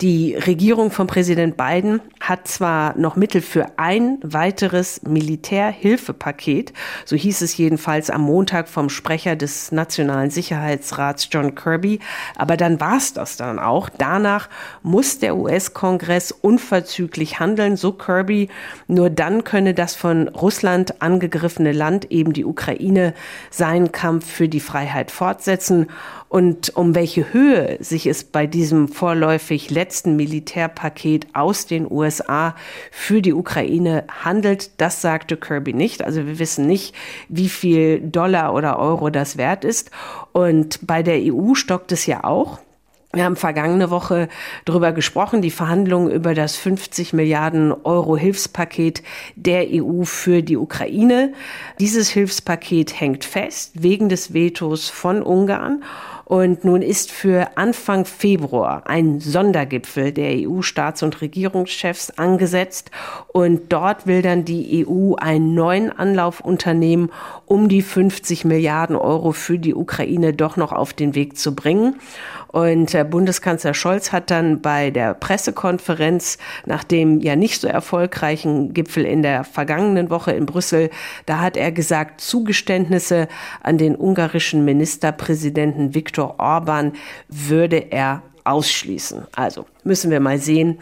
Die Regierung von Präsident Biden hat zwar noch Mittel für ein weiteres Militärhilfepaket, so hieß es jedenfalls am Montag vom Sprecher des Nationalen Sicherheitsrats John Kirby, aber dann war es das dann auch. Danach muss der US-Kongress unverzüglich handeln, so Kirby. Nur dann könne das von Russland angegriffene Land, eben die Ukraine, seinen Kampf für die Freiheit fortsetzen. Und um welche Höhe sich es bei diesem vorläufig letzten Militärpaket aus den USA für die Ukraine handelt, das sagte Kirby nicht. Also wir wissen nicht, wie viel Dollar oder Euro das wert ist. Und bei der EU stockt es ja auch. Wir haben vergangene Woche darüber gesprochen, die Verhandlungen über das 50 Milliarden Euro Hilfspaket der EU für die Ukraine. Dieses Hilfspaket hängt fest wegen des Vetos von Ungarn. Und nun ist für Anfang Februar ein Sondergipfel der EU-Staats- und Regierungschefs angesetzt. Und dort will dann die EU einen neuen Anlauf unternehmen, um die 50 Milliarden Euro für die Ukraine doch noch auf den Weg zu bringen. Und äh, Bundeskanzler Scholz hat dann bei der Pressekonferenz nach dem ja nicht so erfolgreichen Gipfel in der vergangenen Woche in Brüssel, da hat er gesagt, Zugeständnisse an den ungarischen Ministerpräsidenten Viktor Orban würde er ausschließen. Also müssen wir mal sehen,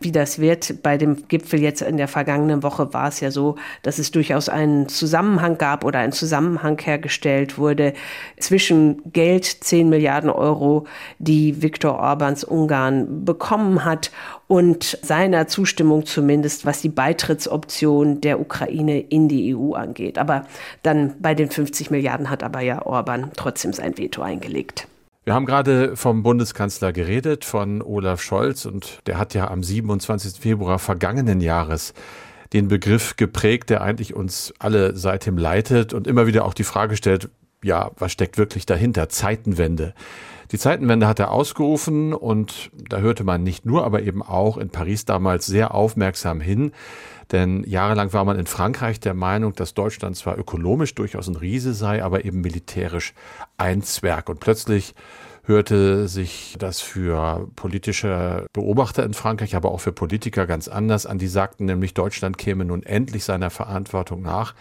wie das wird. Bei dem Gipfel jetzt in der vergangenen Woche war es ja so, dass es durchaus einen Zusammenhang gab oder ein Zusammenhang hergestellt wurde zwischen Geld, 10 Milliarden Euro, die Viktor Orbans Ungarn bekommen hat und seiner Zustimmung zumindest, was die Beitrittsoption der Ukraine in die EU angeht. Aber dann bei den 50 Milliarden hat aber ja Orban trotzdem sein Veto eingelegt. Wir haben gerade vom Bundeskanzler geredet, von Olaf Scholz, und der hat ja am 27. Februar vergangenen Jahres den Begriff geprägt, der eigentlich uns alle seitdem leitet und immer wieder auch die Frage stellt, ja, was steckt wirklich dahinter? Zeitenwende. Die Zeitenwende hat er ausgerufen und da hörte man nicht nur, aber eben auch in Paris damals sehr aufmerksam hin. Denn jahrelang war man in Frankreich der Meinung, dass Deutschland zwar ökonomisch durchaus ein Riese sei, aber eben militärisch ein Zwerg. Und plötzlich hörte sich das für politische Beobachter in Frankreich, aber auch für Politiker ganz anders an. Die sagten nämlich, Deutschland käme nun endlich seiner Verantwortung nach.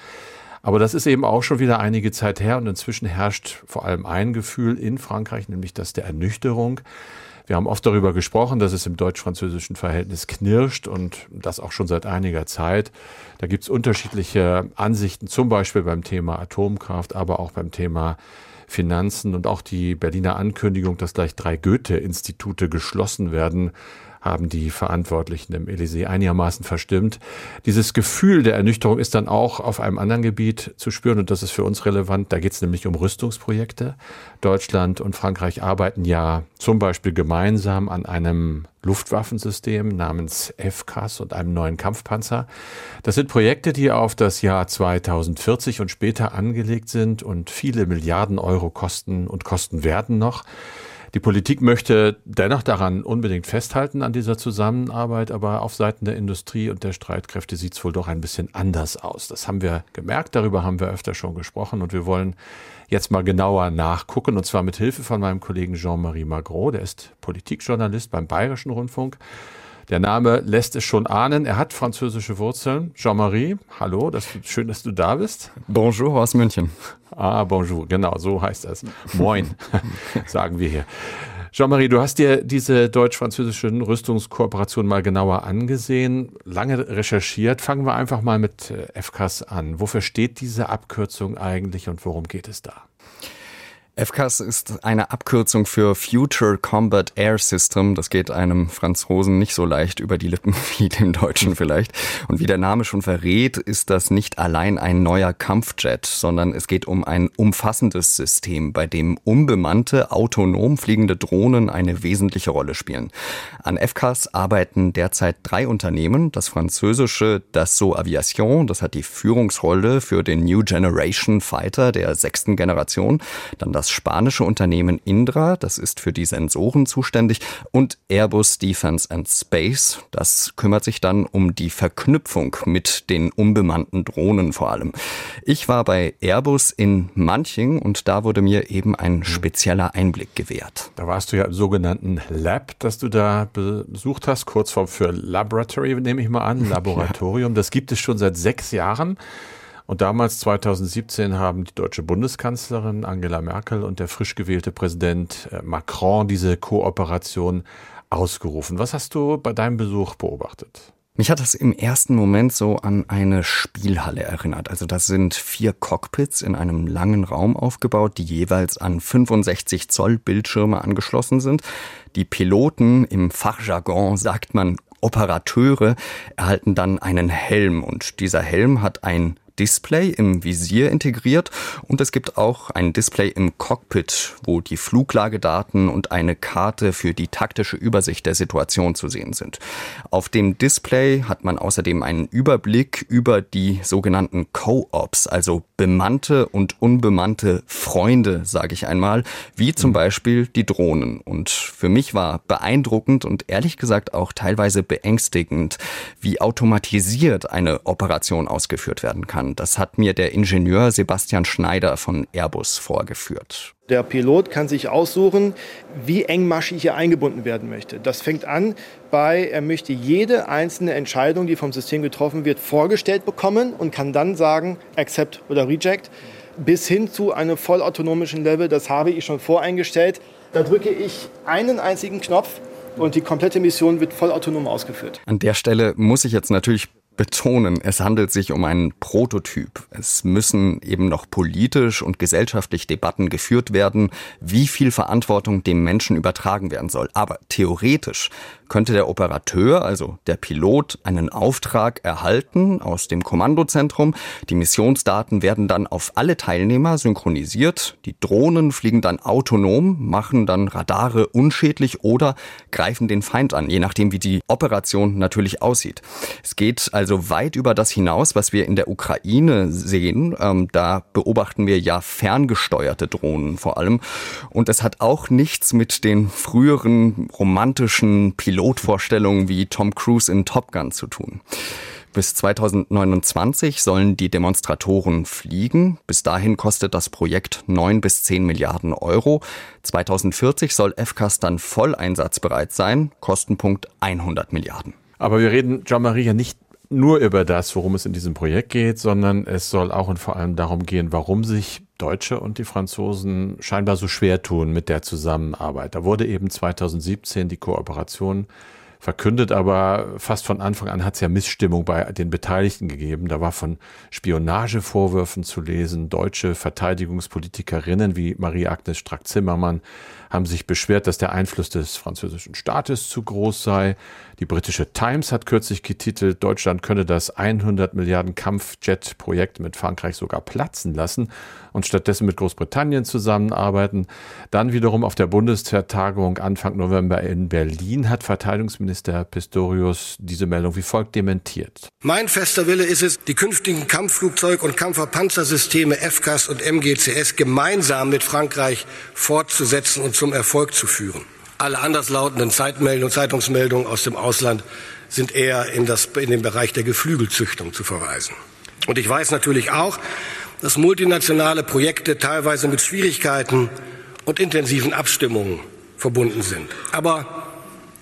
Aber das ist eben auch schon wieder einige Zeit her und inzwischen herrscht vor allem ein Gefühl in Frankreich, nämlich das der Ernüchterung. Wir haben oft darüber gesprochen, dass es im deutsch-französischen Verhältnis knirscht und das auch schon seit einiger Zeit. Da gibt es unterschiedliche Ansichten, zum Beispiel beim Thema Atomkraft, aber auch beim Thema Finanzen und auch die Berliner Ankündigung, dass gleich drei Goethe-Institute geschlossen werden, haben die Verantwortlichen im Elysée einigermaßen verstimmt. Dieses Gefühl der Ernüchterung ist dann auch auf einem anderen Gebiet zu spüren und das ist für uns relevant. Da geht es nämlich um Rüstungsprojekte. Deutschland und Frankreich arbeiten ja zum Beispiel gemeinsam an einem Luftwaffensystem namens FCAS und einem neuen Kampfpanzer. Das sind Projekte, die auf das Jahr 2040 und später angelegt sind und viele Milliarden Euro kosten und kosten werden noch. Die Politik möchte dennoch daran unbedingt festhalten an dieser Zusammenarbeit, aber auf Seiten der Industrie und der Streitkräfte sieht es wohl doch ein bisschen anders aus. Das haben wir gemerkt, darüber haben wir öfter schon gesprochen und wir wollen jetzt mal genauer nachgucken und zwar mit Hilfe von meinem Kollegen Jean-Marie Magro, der ist Politikjournalist beim Bayerischen Rundfunk. Der Name lässt es schon ahnen. Er hat französische Wurzeln. Jean-Marie, hallo, das, schön, dass du da bist. Bonjour aus München. Ah, bonjour, genau, so heißt das. Moin, sagen wir hier. Jean-Marie, du hast dir diese deutsch-französischen Rüstungskooperationen mal genauer angesehen, lange recherchiert. Fangen wir einfach mal mit äh, FCAS an. Wofür steht diese Abkürzung eigentlich und worum geht es da? FCAS ist eine Abkürzung für Future Combat Air System. Das geht einem Franzosen nicht so leicht über die Lippen wie dem Deutschen vielleicht. Und wie der Name schon verrät, ist das nicht allein ein neuer Kampfjet, sondern es geht um ein umfassendes System, bei dem unbemannte, autonom fliegende Drohnen eine wesentliche Rolle spielen. An FCAS arbeiten derzeit drei Unternehmen. Das französische Dassault Aviation, das hat die Führungsrolle für den New Generation Fighter der sechsten Generation. Dann das das spanische Unternehmen Indra, das ist für die Sensoren zuständig, und Airbus Defence and Space, das kümmert sich dann um die Verknüpfung mit den unbemannten Drohnen vor allem. Ich war bei Airbus in Manching und da wurde mir eben ein spezieller Einblick gewährt. Da warst du ja im sogenannten Lab, das du da besucht hast, Kurzform für Laboratory nehme ich mal an, Laboratorium. Das gibt es schon seit sechs Jahren. Und damals, 2017, haben die deutsche Bundeskanzlerin Angela Merkel und der frisch gewählte Präsident äh, Macron diese Kooperation ausgerufen. Was hast du bei deinem Besuch beobachtet? Mich hat das im ersten Moment so an eine Spielhalle erinnert. Also das sind vier Cockpits in einem langen Raum aufgebaut, die jeweils an 65 Zoll Bildschirme angeschlossen sind. Die Piloten, im Fachjargon sagt man Operateure, erhalten dann einen Helm und dieser Helm hat ein Display im Visier integriert und es gibt auch ein Display im Cockpit, wo die Fluglagedaten und eine Karte für die taktische Übersicht der Situation zu sehen sind. Auf dem Display hat man außerdem einen Überblick über die sogenannten Co-ops, also bemannte und unbemannte Freunde, sage ich einmal, wie zum Beispiel die Drohnen. Und für mich war beeindruckend und ehrlich gesagt auch teilweise beängstigend, wie automatisiert eine Operation ausgeführt werden kann. Das hat mir der Ingenieur Sebastian Schneider von Airbus vorgeführt. Der Pilot kann sich aussuchen, wie engmaschig er eingebunden werden möchte. Das fängt an bei, er möchte jede einzelne Entscheidung, die vom System getroffen wird, vorgestellt bekommen und kann dann sagen, accept oder reject, bis hin zu einem vollautonomischen Level, das habe ich schon voreingestellt. Da drücke ich einen einzigen Knopf und die komplette Mission wird vollautonom ausgeführt. An der Stelle muss ich jetzt natürlich betonen, es handelt sich um einen Prototyp. Es müssen eben noch politisch und gesellschaftlich Debatten geführt werden, wie viel Verantwortung dem Menschen übertragen werden soll. Aber theoretisch könnte der Operateur, also der Pilot, einen Auftrag erhalten aus dem Kommandozentrum. Die Missionsdaten werden dann auf alle Teilnehmer synchronisiert. Die Drohnen fliegen dann autonom, machen dann Radare unschädlich oder greifen den Feind an, je nachdem, wie die Operation natürlich aussieht. Es geht also weit über das hinaus, was wir in der Ukraine sehen. Ähm, da beobachten wir ja ferngesteuerte Drohnen vor allem. Und es hat auch nichts mit den früheren romantischen Piloten Pilotvorstellungen wie Tom Cruise in Top Gun zu tun. Bis 2029 sollen die Demonstratoren fliegen. Bis dahin kostet das Projekt 9 bis 10 Milliarden Euro. 2040 soll FCAS dann voll einsatzbereit sein. Kostenpunkt 100 Milliarden. Aber wir reden, Jean-Marie, ja nicht nur über das, worum es in diesem Projekt geht, sondern es soll auch und vor allem darum gehen, warum sich Deutsche und die Franzosen scheinbar so schwer tun mit der Zusammenarbeit. Da wurde eben 2017 die Kooperation verkündet, aber fast von Anfang an hat es ja Missstimmung bei den Beteiligten gegeben. Da war von Spionagevorwürfen zu lesen. Deutsche Verteidigungspolitikerinnen wie Marie-Agnes Strack-Zimmermann haben sich beschwert, dass der Einfluss des französischen Staates zu groß sei. Die britische Times hat kürzlich getitelt, Deutschland könne das 100 Milliarden Kampfjet-Projekt mit Frankreich sogar platzen lassen und stattdessen mit Großbritannien zusammenarbeiten. Dann wiederum auf der Bundestagung Anfang November in Berlin hat Verteidigungsminister Pistorius diese Meldung wie folgt dementiert. Mein fester Wille ist es, die künftigen Kampfflugzeug- und Kampfpanzersysteme FCAS und MGCS gemeinsam mit Frankreich fortzusetzen und zum Erfolg zu führen. Alle anderslautenden Zeitmeldungen, Zeitungsmeldungen aus dem Ausland sind eher in, das, in den Bereich der Geflügelzüchtung zu verweisen. Und ich weiß natürlich auch, dass multinationale Projekte teilweise mit Schwierigkeiten und intensiven Abstimmungen verbunden sind. Aber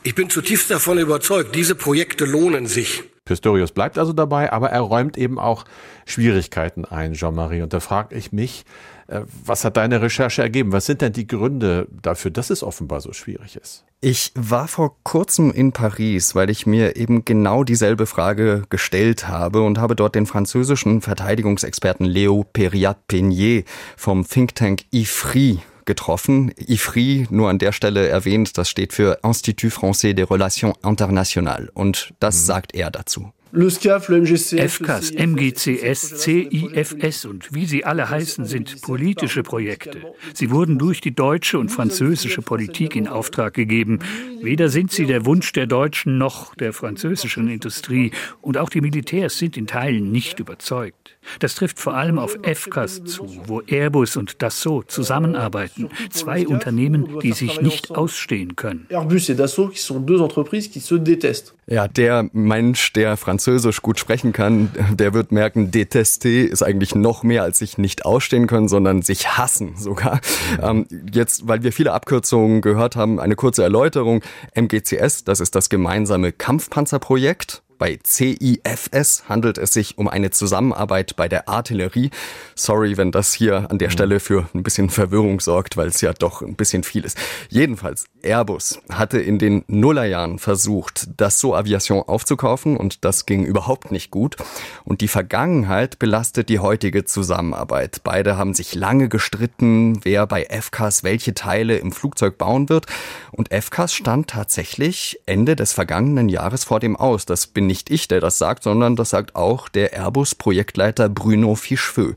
Ich bin zutiefst davon überzeugt, diese Projekte lohnen sich. Pistorius bleibt also dabei, aber er räumt eben auch Schwierigkeiten ein, Jean-Marie. Und da frage ich mich, was hat deine Recherche ergeben? Was sind denn die Gründe dafür, dass es offenbar so schwierig ist? Ich war vor kurzem in Paris, weil ich mir eben genau dieselbe Frage gestellt habe und habe dort den französischen Verteidigungsexperten Léo Periat-Peignet vom Think Tank IFRI getroffen. IFRI, nur an der Stelle erwähnt, das steht für Institut Français des Relations Internationales. Und das mhm. sagt er dazu. FCAS, MGCS, CIFS und wie sie alle heißen, sind politische Projekte. Sie wurden durch die deutsche und französische Politik in Auftrag gegeben. Weder sind sie der Wunsch der deutschen noch der französischen Industrie und auch die Militärs sind in Teilen nicht überzeugt. Das trifft vor allem auf FCAS zu, wo Airbus und Dassault zusammenarbeiten. Zwei Unternehmen, die sich nicht ausstehen können. Airbus et Dassault, qui sont deux entreprises qui se détestent. Ja, der Mensch, der Französisch gut sprechen kann, der wird merken, détester ist eigentlich noch mehr als sich nicht ausstehen können, sondern sich hassen sogar. Ähm, jetzt, weil wir viele Abkürzungen gehört haben, eine kurze Erläuterung. MGCS, das ist das gemeinsame Kampfpanzerprojekt. Bei CIFS handelt es sich um eine Zusammenarbeit bei der Artillerie. Sorry, wenn das hier an der mhm. Stelle für ein bisschen Verwirrung sorgt, weil es ja doch ein bisschen viel ist. Jedenfalls, Airbus hatte in den Nullerjahren versucht, das So Aviation aufzukaufen und das ging überhaupt nicht gut. Und die Vergangenheit belastet die heutige Zusammenarbeit. Beide haben sich lange gestritten, wer bei FCAS welche Teile im Flugzeug bauen wird. Und FCAS stand tatsächlich Ende des vergangenen Jahres vor dem Aus. Das bin nicht ich, der das sagt, sondern das sagt auch der Airbus-Projektleiter Bruno Fichefeu.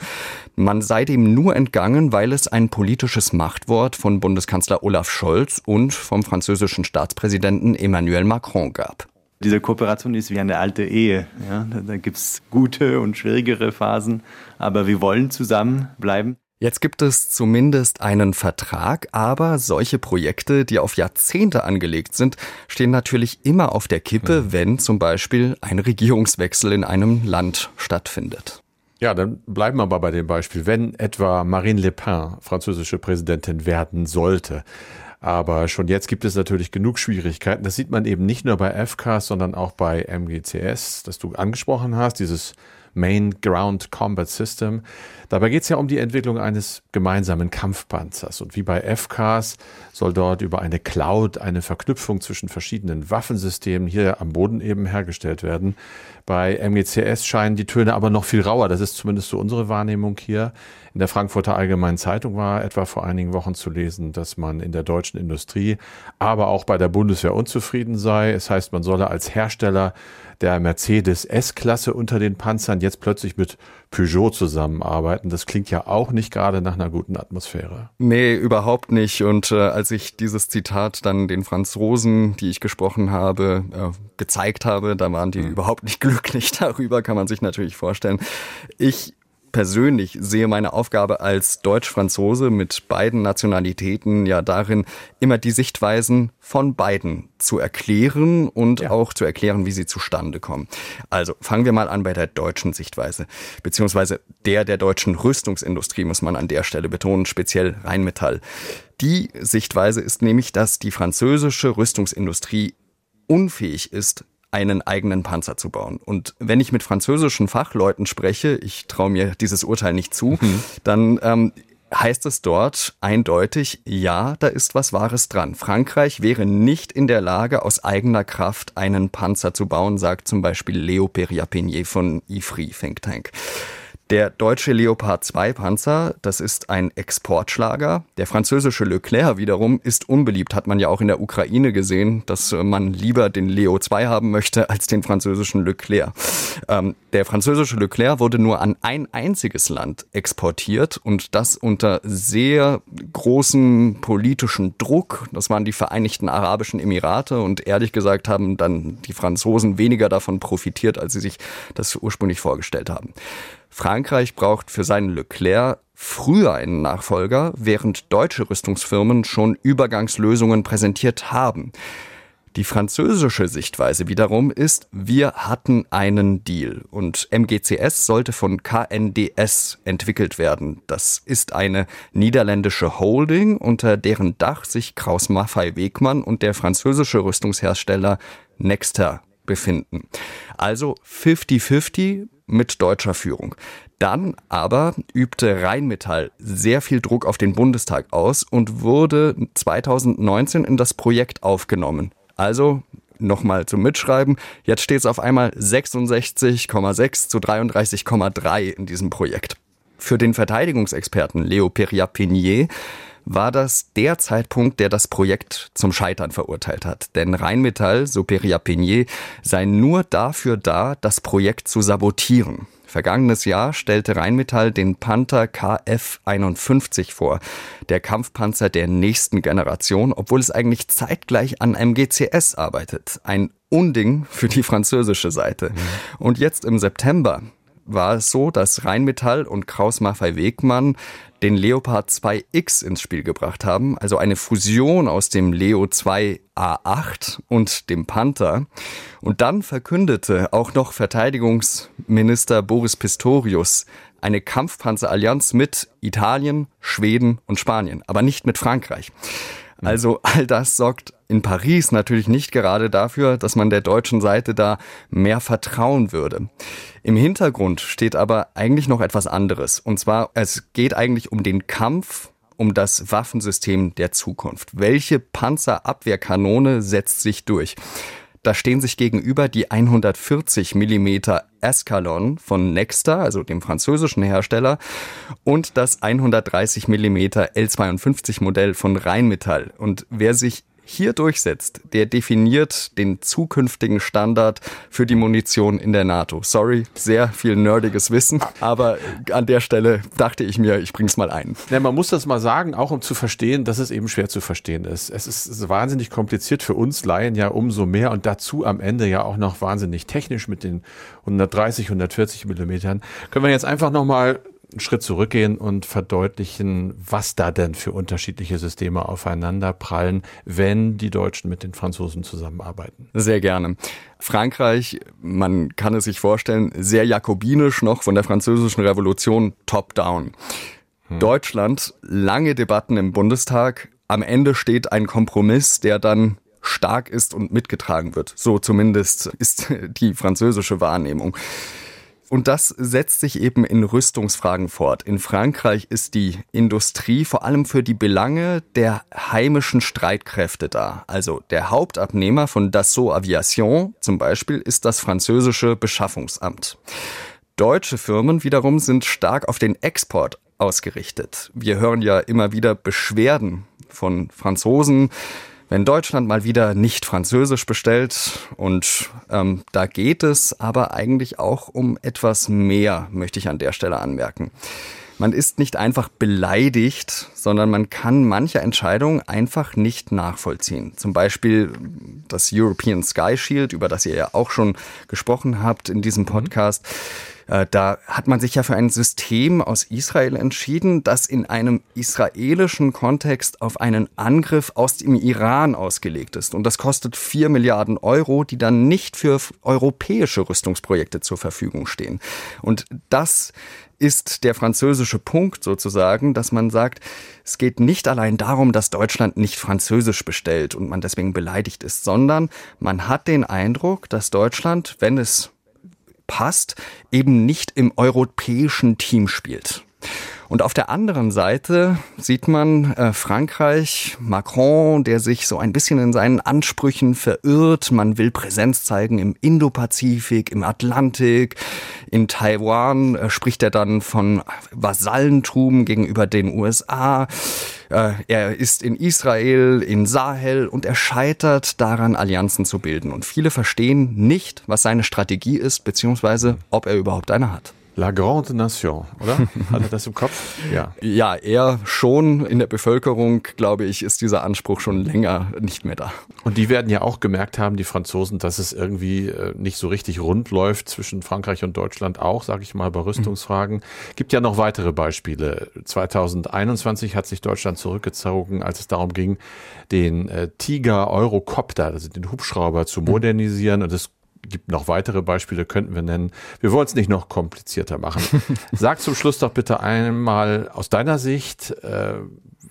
Man sei dem nur entgangen, weil es ein politisches Machtwort von Bundeskanzler Olaf Scholz und vom französischen Staatspräsidenten Emmanuel Macron gab. Diese Kooperation ist wie eine alte Ehe. Ja? Da, da gibt es gute und schwierigere Phasen, aber wir wollen zusammenbleiben. Jetzt gibt es zumindest einen Vertrag, aber solche Projekte, die auf Jahrzehnte angelegt sind, stehen natürlich immer auf der Kippe, mhm. wenn zum Beispiel ein Regierungswechsel in einem Land stattfindet. Ja, dann bleiben wir aber bei dem Beispiel. Wenn etwa Marine Le Pen französische Präsidentin werden sollte, aber schon jetzt gibt es natürlich genug Schwierigkeiten. Das sieht man eben nicht nur bei FCAS, sondern auch bei MGCS, das du angesprochen hast, dieses Main Ground Combat System. Dabei geht es ja um die Entwicklung eines gemeinsamen Kampfpanzers. Und wie bei FCAS soll dort über eine Cloud eine Verknüpfung zwischen verschiedenen Waffensystemen hier am Boden eben hergestellt werden. Bei MGCS scheinen die Töne aber noch viel rauer. Das ist zumindest so unsere Wahrnehmung hier. In der Frankfurter Allgemeinen Zeitung war etwa vor einigen Wochen zu lesen, dass man in der deutschen Industrie, aber auch bei der Bundeswehr unzufrieden sei. Es heißt, man solle als Hersteller der Mercedes S-Klasse unter den Panzern jetzt plötzlich mit Peugeot zusammenarbeiten. Das klingt ja auch nicht gerade nach einer guten Atmosphäre. Nee, überhaupt nicht. Und äh, als ich dieses Zitat dann den Franzosen, die ich gesprochen habe, äh, gezeigt habe, da waren die mhm. überhaupt nicht glücklich darüber, kann man sich natürlich vorstellen. Ich persönlich sehe meine Aufgabe als Deutsch-Franzose mit beiden Nationalitäten ja darin, immer die Sichtweisen von beiden zu erklären und ja. auch zu erklären, wie sie zustande kommen. Also fangen wir mal an bei der deutschen Sichtweise, beziehungsweise der der deutschen Rüstungsindustrie, muss man an der Stelle betonen, speziell Rheinmetall. Die Sichtweise ist nämlich, dass die französische Rüstungsindustrie unfähig ist, einen eigenen Panzer zu bauen. Und wenn ich mit französischen Fachleuten spreche, ich traue mir dieses Urteil nicht zu, mhm. dann ähm, heißt es dort eindeutig, ja, da ist was Wahres dran. Frankreich wäre nicht in der Lage, aus eigener Kraft einen Panzer zu bauen, sagt zum Beispiel Leo Periapenier von IFRI Think Tank. Der deutsche Leopard 2 Panzer, das ist ein Exportschlager. Der französische Leclerc wiederum ist unbeliebt, hat man ja auch in der Ukraine gesehen, dass man lieber den Leo 2 haben möchte als den französischen Leclerc. Ähm, der französische Leclerc wurde nur an ein einziges Land exportiert und das unter sehr großem politischen Druck. Das waren die Vereinigten Arabischen Emirate und ehrlich gesagt haben dann die Franzosen weniger davon profitiert, als sie sich das ursprünglich vorgestellt haben. Frankreich braucht für seinen Leclerc früher einen Nachfolger, während deutsche Rüstungsfirmen schon Übergangslösungen präsentiert haben. Die französische Sichtweise wiederum ist, wir hatten einen Deal und MGCS sollte von KNDS entwickelt werden. Das ist eine niederländische Holding, unter deren Dach sich Kraus Maffei Wegmann und der französische Rüstungshersteller Nexter befinden. Also 50-50 mit deutscher Führung. Dann aber übte Rheinmetall sehr viel Druck auf den Bundestag aus und wurde 2019 in das Projekt aufgenommen. Also nochmal zum Mitschreiben. Jetzt steht es auf einmal 66,6 zu 33,3 in diesem Projekt. Für den Verteidigungsexperten Leo Periapinier war das der Zeitpunkt, der das Projekt zum Scheitern verurteilt hat. Denn Rheinmetall, so Periapinier, sei nur dafür da, das Projekt zu sabotieren. Vergangenes Jahr stellte Rheinmetall den Panther KF-51 vor, der Kampfpanzer der nächsten Generation, obwohl es eigentlich zeitgleich an MGCS arbeitet. Ein Unding für die französische Seite. Und jetzt im September war es so, dass Rheinmetall und Kraus Maffei Wegmann den Leopard 2X ins Spiel gebracht haben, also eine Fusion aus dem Leo 2 A8 und dem Panther. Und dann verkündete auch noch Verteidigungsminister Boris Pistorius eine Kampfpanzerallianz mit Italien, Schweden und Spanien, aber nicht mit Frankreich. Also all das sorgt in Paris natürlich nicht gerade dafür, dass man der deutschen Seite da mehr vertrauen würde. Im Hintergrund steht aber eigentlich noch etwas anderes. Und zwar, es geht eigentlich um den Kampf um das Waffensystem der Zukunft. Welche Panzerabwehrkanone setzt sich durch? Da stehen sich gegenüber die 140 Millimeter Escalon von Nexter, also dem französischen Hersteller, und das 130 Millimeter L52 Modell von Rheinmetall. Und wer sich hier durchsetzt, der definiert den zukünftigen Standard für die Munition in der NATO. Sorry, sehr viel nerdiges Wissen, aber an der Stelle dachte ich mir, ich bring's mal ein. Ja, man muss das mal sagen, auch um zu verstehen, dass es eben schwer zu verstehen ist. Es ist wahnsinnig kompliziert für uns Laien ja umso mehr und dazu am Ende ja auch noch wahnsinnig technisch mit den 130, 140 Millimetern. Können wir jetzt einfach nochmal einen Schritt zurückgehen und verdeutlichen, was da denn für unterschiedliche Systeme aufeinander prallen, wenn die Deutschen mit den Franzosen zusammenarbeiten. Sehr gerne. Frankreich, man kann es sich vorstellen, sehr jakobinisch noch von der französischen Revolution top-down. Hm. Deutschland, lange Debatten im Bundestag, am Ende steht ein Kompromiss, der dann stark ist und mitgetragen wird. So zumindest ist die französische Wahrnehmung. Und das setzt sich eben in Rüstungsfragen fort. In Frankreich ist die Industrie vor allem für die Belange der heimischen Streitkräfte da. Also der Hauptabnehmer von Dassault Aviation zum Beispiel ist das französische Beschaffungsamt. Deutsche Firmen wiederum sind stark auf den Export ausgerichtet. Wir hören ja immer wieder Beschwerden von Franzosen, wenn Deutschland mal wieder nicht Französisch bestellt und ähm, da geht es aber eigentlich auch um etwas mehr, möchte ich an der Stelle anmerken. Man ist nicht einfach beleidigt, sondern man kann manche Entscheidungen einfach nicht nachvollziehen. Zum Beispiel das European Sky Shield, über das ihr ja auch schon gesprochen habt in diesem mhm. Podcast. Mhm da hat man sich ja für ein System aus Israel entschieden, das in einem israelischen Kontext auf einen Angriff aus dem Iran ausgelegt ist. Und das kostet vier Milliarden Euro, die dann nicht für europäische Rüstungsprojekte zur Verfügung stehen. Und das ist der französische Punkt sozusagen, dass man sagt, es geht nicht allein darum, dass Deutschland nicht französisch bestellt und man deswegen beleidigt ist, sondern man hat den Eindruck, dass Deutschland, wenn es passt, eben nicht im europäischen Team spielt. Und auf der anderen Seite sieht man äh, Frankreich, Macron, der sich so ein bisschen in seinen Ansprüchen verirrt. Man will Präsenz zeigen im Indopazifik, im Atlantik. In Taiwan äh, spricht er dann von Vasallentum gegenüber den USA. Äh, er ist in Israel, in Sahel und er scheitert daran, Allianzen zu bilden. Und viele verstehen nicht, was seine Strategie ist, beziehungsweise ob er überhaupt eine hat. La Grande Nation, oder? Hat er das im Kopf? Ja. Ja, eher schon. In der Bevölkerung, glaube ich, ist dieser Anspruch schon länger nicht mehr da. Und die werden ja auch gemerkt haben, die Franzosen, dass es irgendwie äh, nicht so richtig rund läuft zwischen Frankreich und Deutschland auch, sage ich mal, bei Rüstungsfragen. Gibt ja noch weitere Beispiele. 2021 hat sich Deutschland zurückgezogen, als es darum ging, den äh, Tiger Eurocopter, also den Hubschrauber, zu modernisieren. Und es gibt noch weitere Beispiele, könnten wir nennen. Wir wollen es nicht noch komplizierter machen. Sag zum Schluss doch bitte einmal aus deiner Sicht, äh,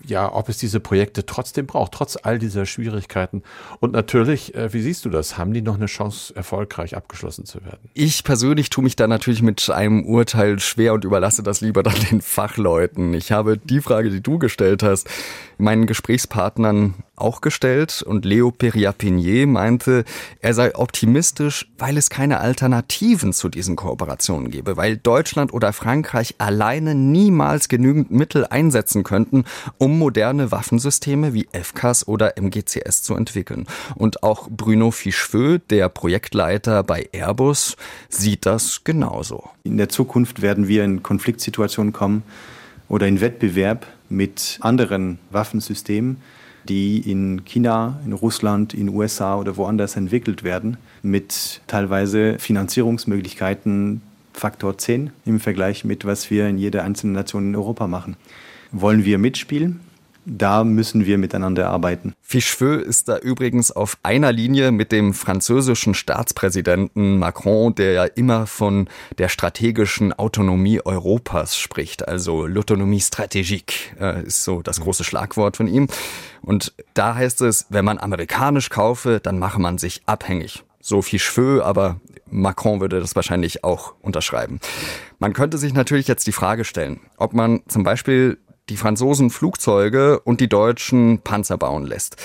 ja, ob es diese Projekte trotzdem braucht, trotz all dieser Schwierigkeiten. Und natürlich, äh, wie siehst du das? Haben die noch eine Chance, erfolgreich abgeschlossen zu werden? Ich persönlich tue mich da natürlich mit einem Urteil schwer und überlasse das lieber dann den Fachleuten. Ich habe die Frage, die du gestellt hast, meinen Gesprächspartnern auch gestellt und Leo Periapinier meinte, er sei optimistisch, weil es keine Alternativen zu diesen Kooperationen gäbe, weil Deutschland oder Frankreich alleine niemals genügend Mittel einsetzen könnten, um moderne Waffensysteme wie FCAS oder MGCS zu entwickeln. Und auch Bruno Ficheveux, der Projektleiter bei Airbus, sieht das genauso. In der Zukunft werden wir in Konfliktsituationen kommen oder in Wettbewerb mit anderen Waffensystemen, die in China, in Russland, in USA oder woanders entwickelt werden, mit teilweise Finanzierungsmöglichkeiten Faktor 10 im Vergleich mit was wir in jeder einzelnen Nation in Europa machen. Wollen wir mitspielen? Da müssen wir miteinander arbeiten. Ficheveux ist da übrigens auf einer Linie mit dem französischen Staatspräsidenten Macron, der ja immer von der strategischen Autonomie Europas spricht. Also l'autonomie stratégique äh, ist so das große Schlagwort von ihm. Und da heißt es, wenn man amerikanisch kaufe, dann mache man sich abhängig. So Ficheveux, aber Macron würde das wahrscheinlich auch unterschreiben. Man könnte sich natürlich jetzt die Frage stellen, ob man zum Beispiel die Franzosen Flugzeuge und die Deutschen Panzer bauen lässt.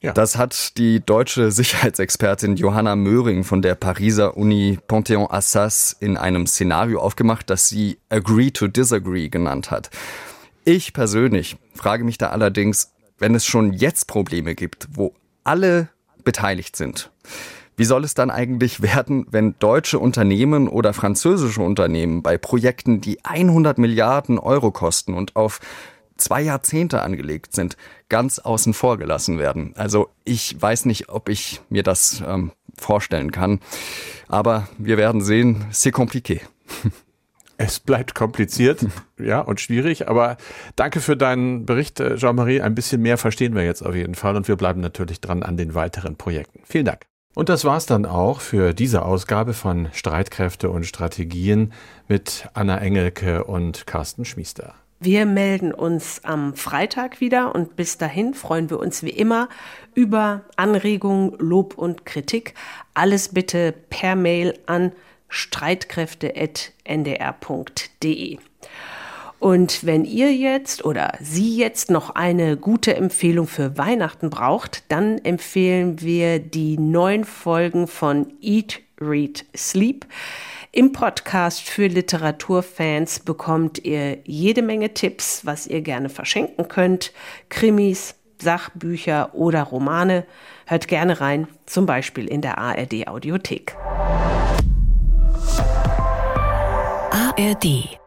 Ja. Das hat die deutsche Sicherheitsexpertin Johanna Möhring von der Pariser Uni Panthéon-Assas in einem Szenario aufgemacht, das sie Agree to Disagree genannt hat. Ich persönlich frage mich da allerdings, wenn es schon jetzt Probleme gibt, wo alle beteiligt sind, wie soll es dann eigentlich werden, wenn deutsche Unternehmen oder französische Unternehmen bei Projekten, die 100 Milliarden Euro kosten und auf zwei Jahrzehnte angelegt sind, ganz außen vor gelassen werden? Also ich weiß nicht, ob ich mir das ähm, vorstellen kann. Aber wir werden sehen, c'est compliqué. Es bleibt kompliziert, ja, und schwierig, aber danke für deinen Bericht, äh, Jean-Marie. Ein bisschen mehr verstehen wir jetzt auf jeden Fall und wir bleiben natürlich dran an den weiteren Projekten. Vielen Dank. Und das war's dann auch für diese Ausgabe von Streitkräfte und Strategien mit Anna Engelke und Carsten Schmiester. Wir melden uns am Freitag wieder und bis dahin freuen wir uns wie immer über Anregungen, Lob und Kritik. Alles bitte per Mail an streitkräfte.ndr.de. Und wenn ihr jetzt oder Sie jetzt noch eine gute Empfehlung für Weihnachten braucht, dann empfehlen wir die neun Folgen von Eat, Read, Sleep. Im Podcast für Literaturfans bekommt ihr jede Menge Tipps, was ihr gerne verschenken könnt. Krimis, Sachbücher oder Romane. Hört gerne rein, zum Beispiel in der ARD Audiothek. ARD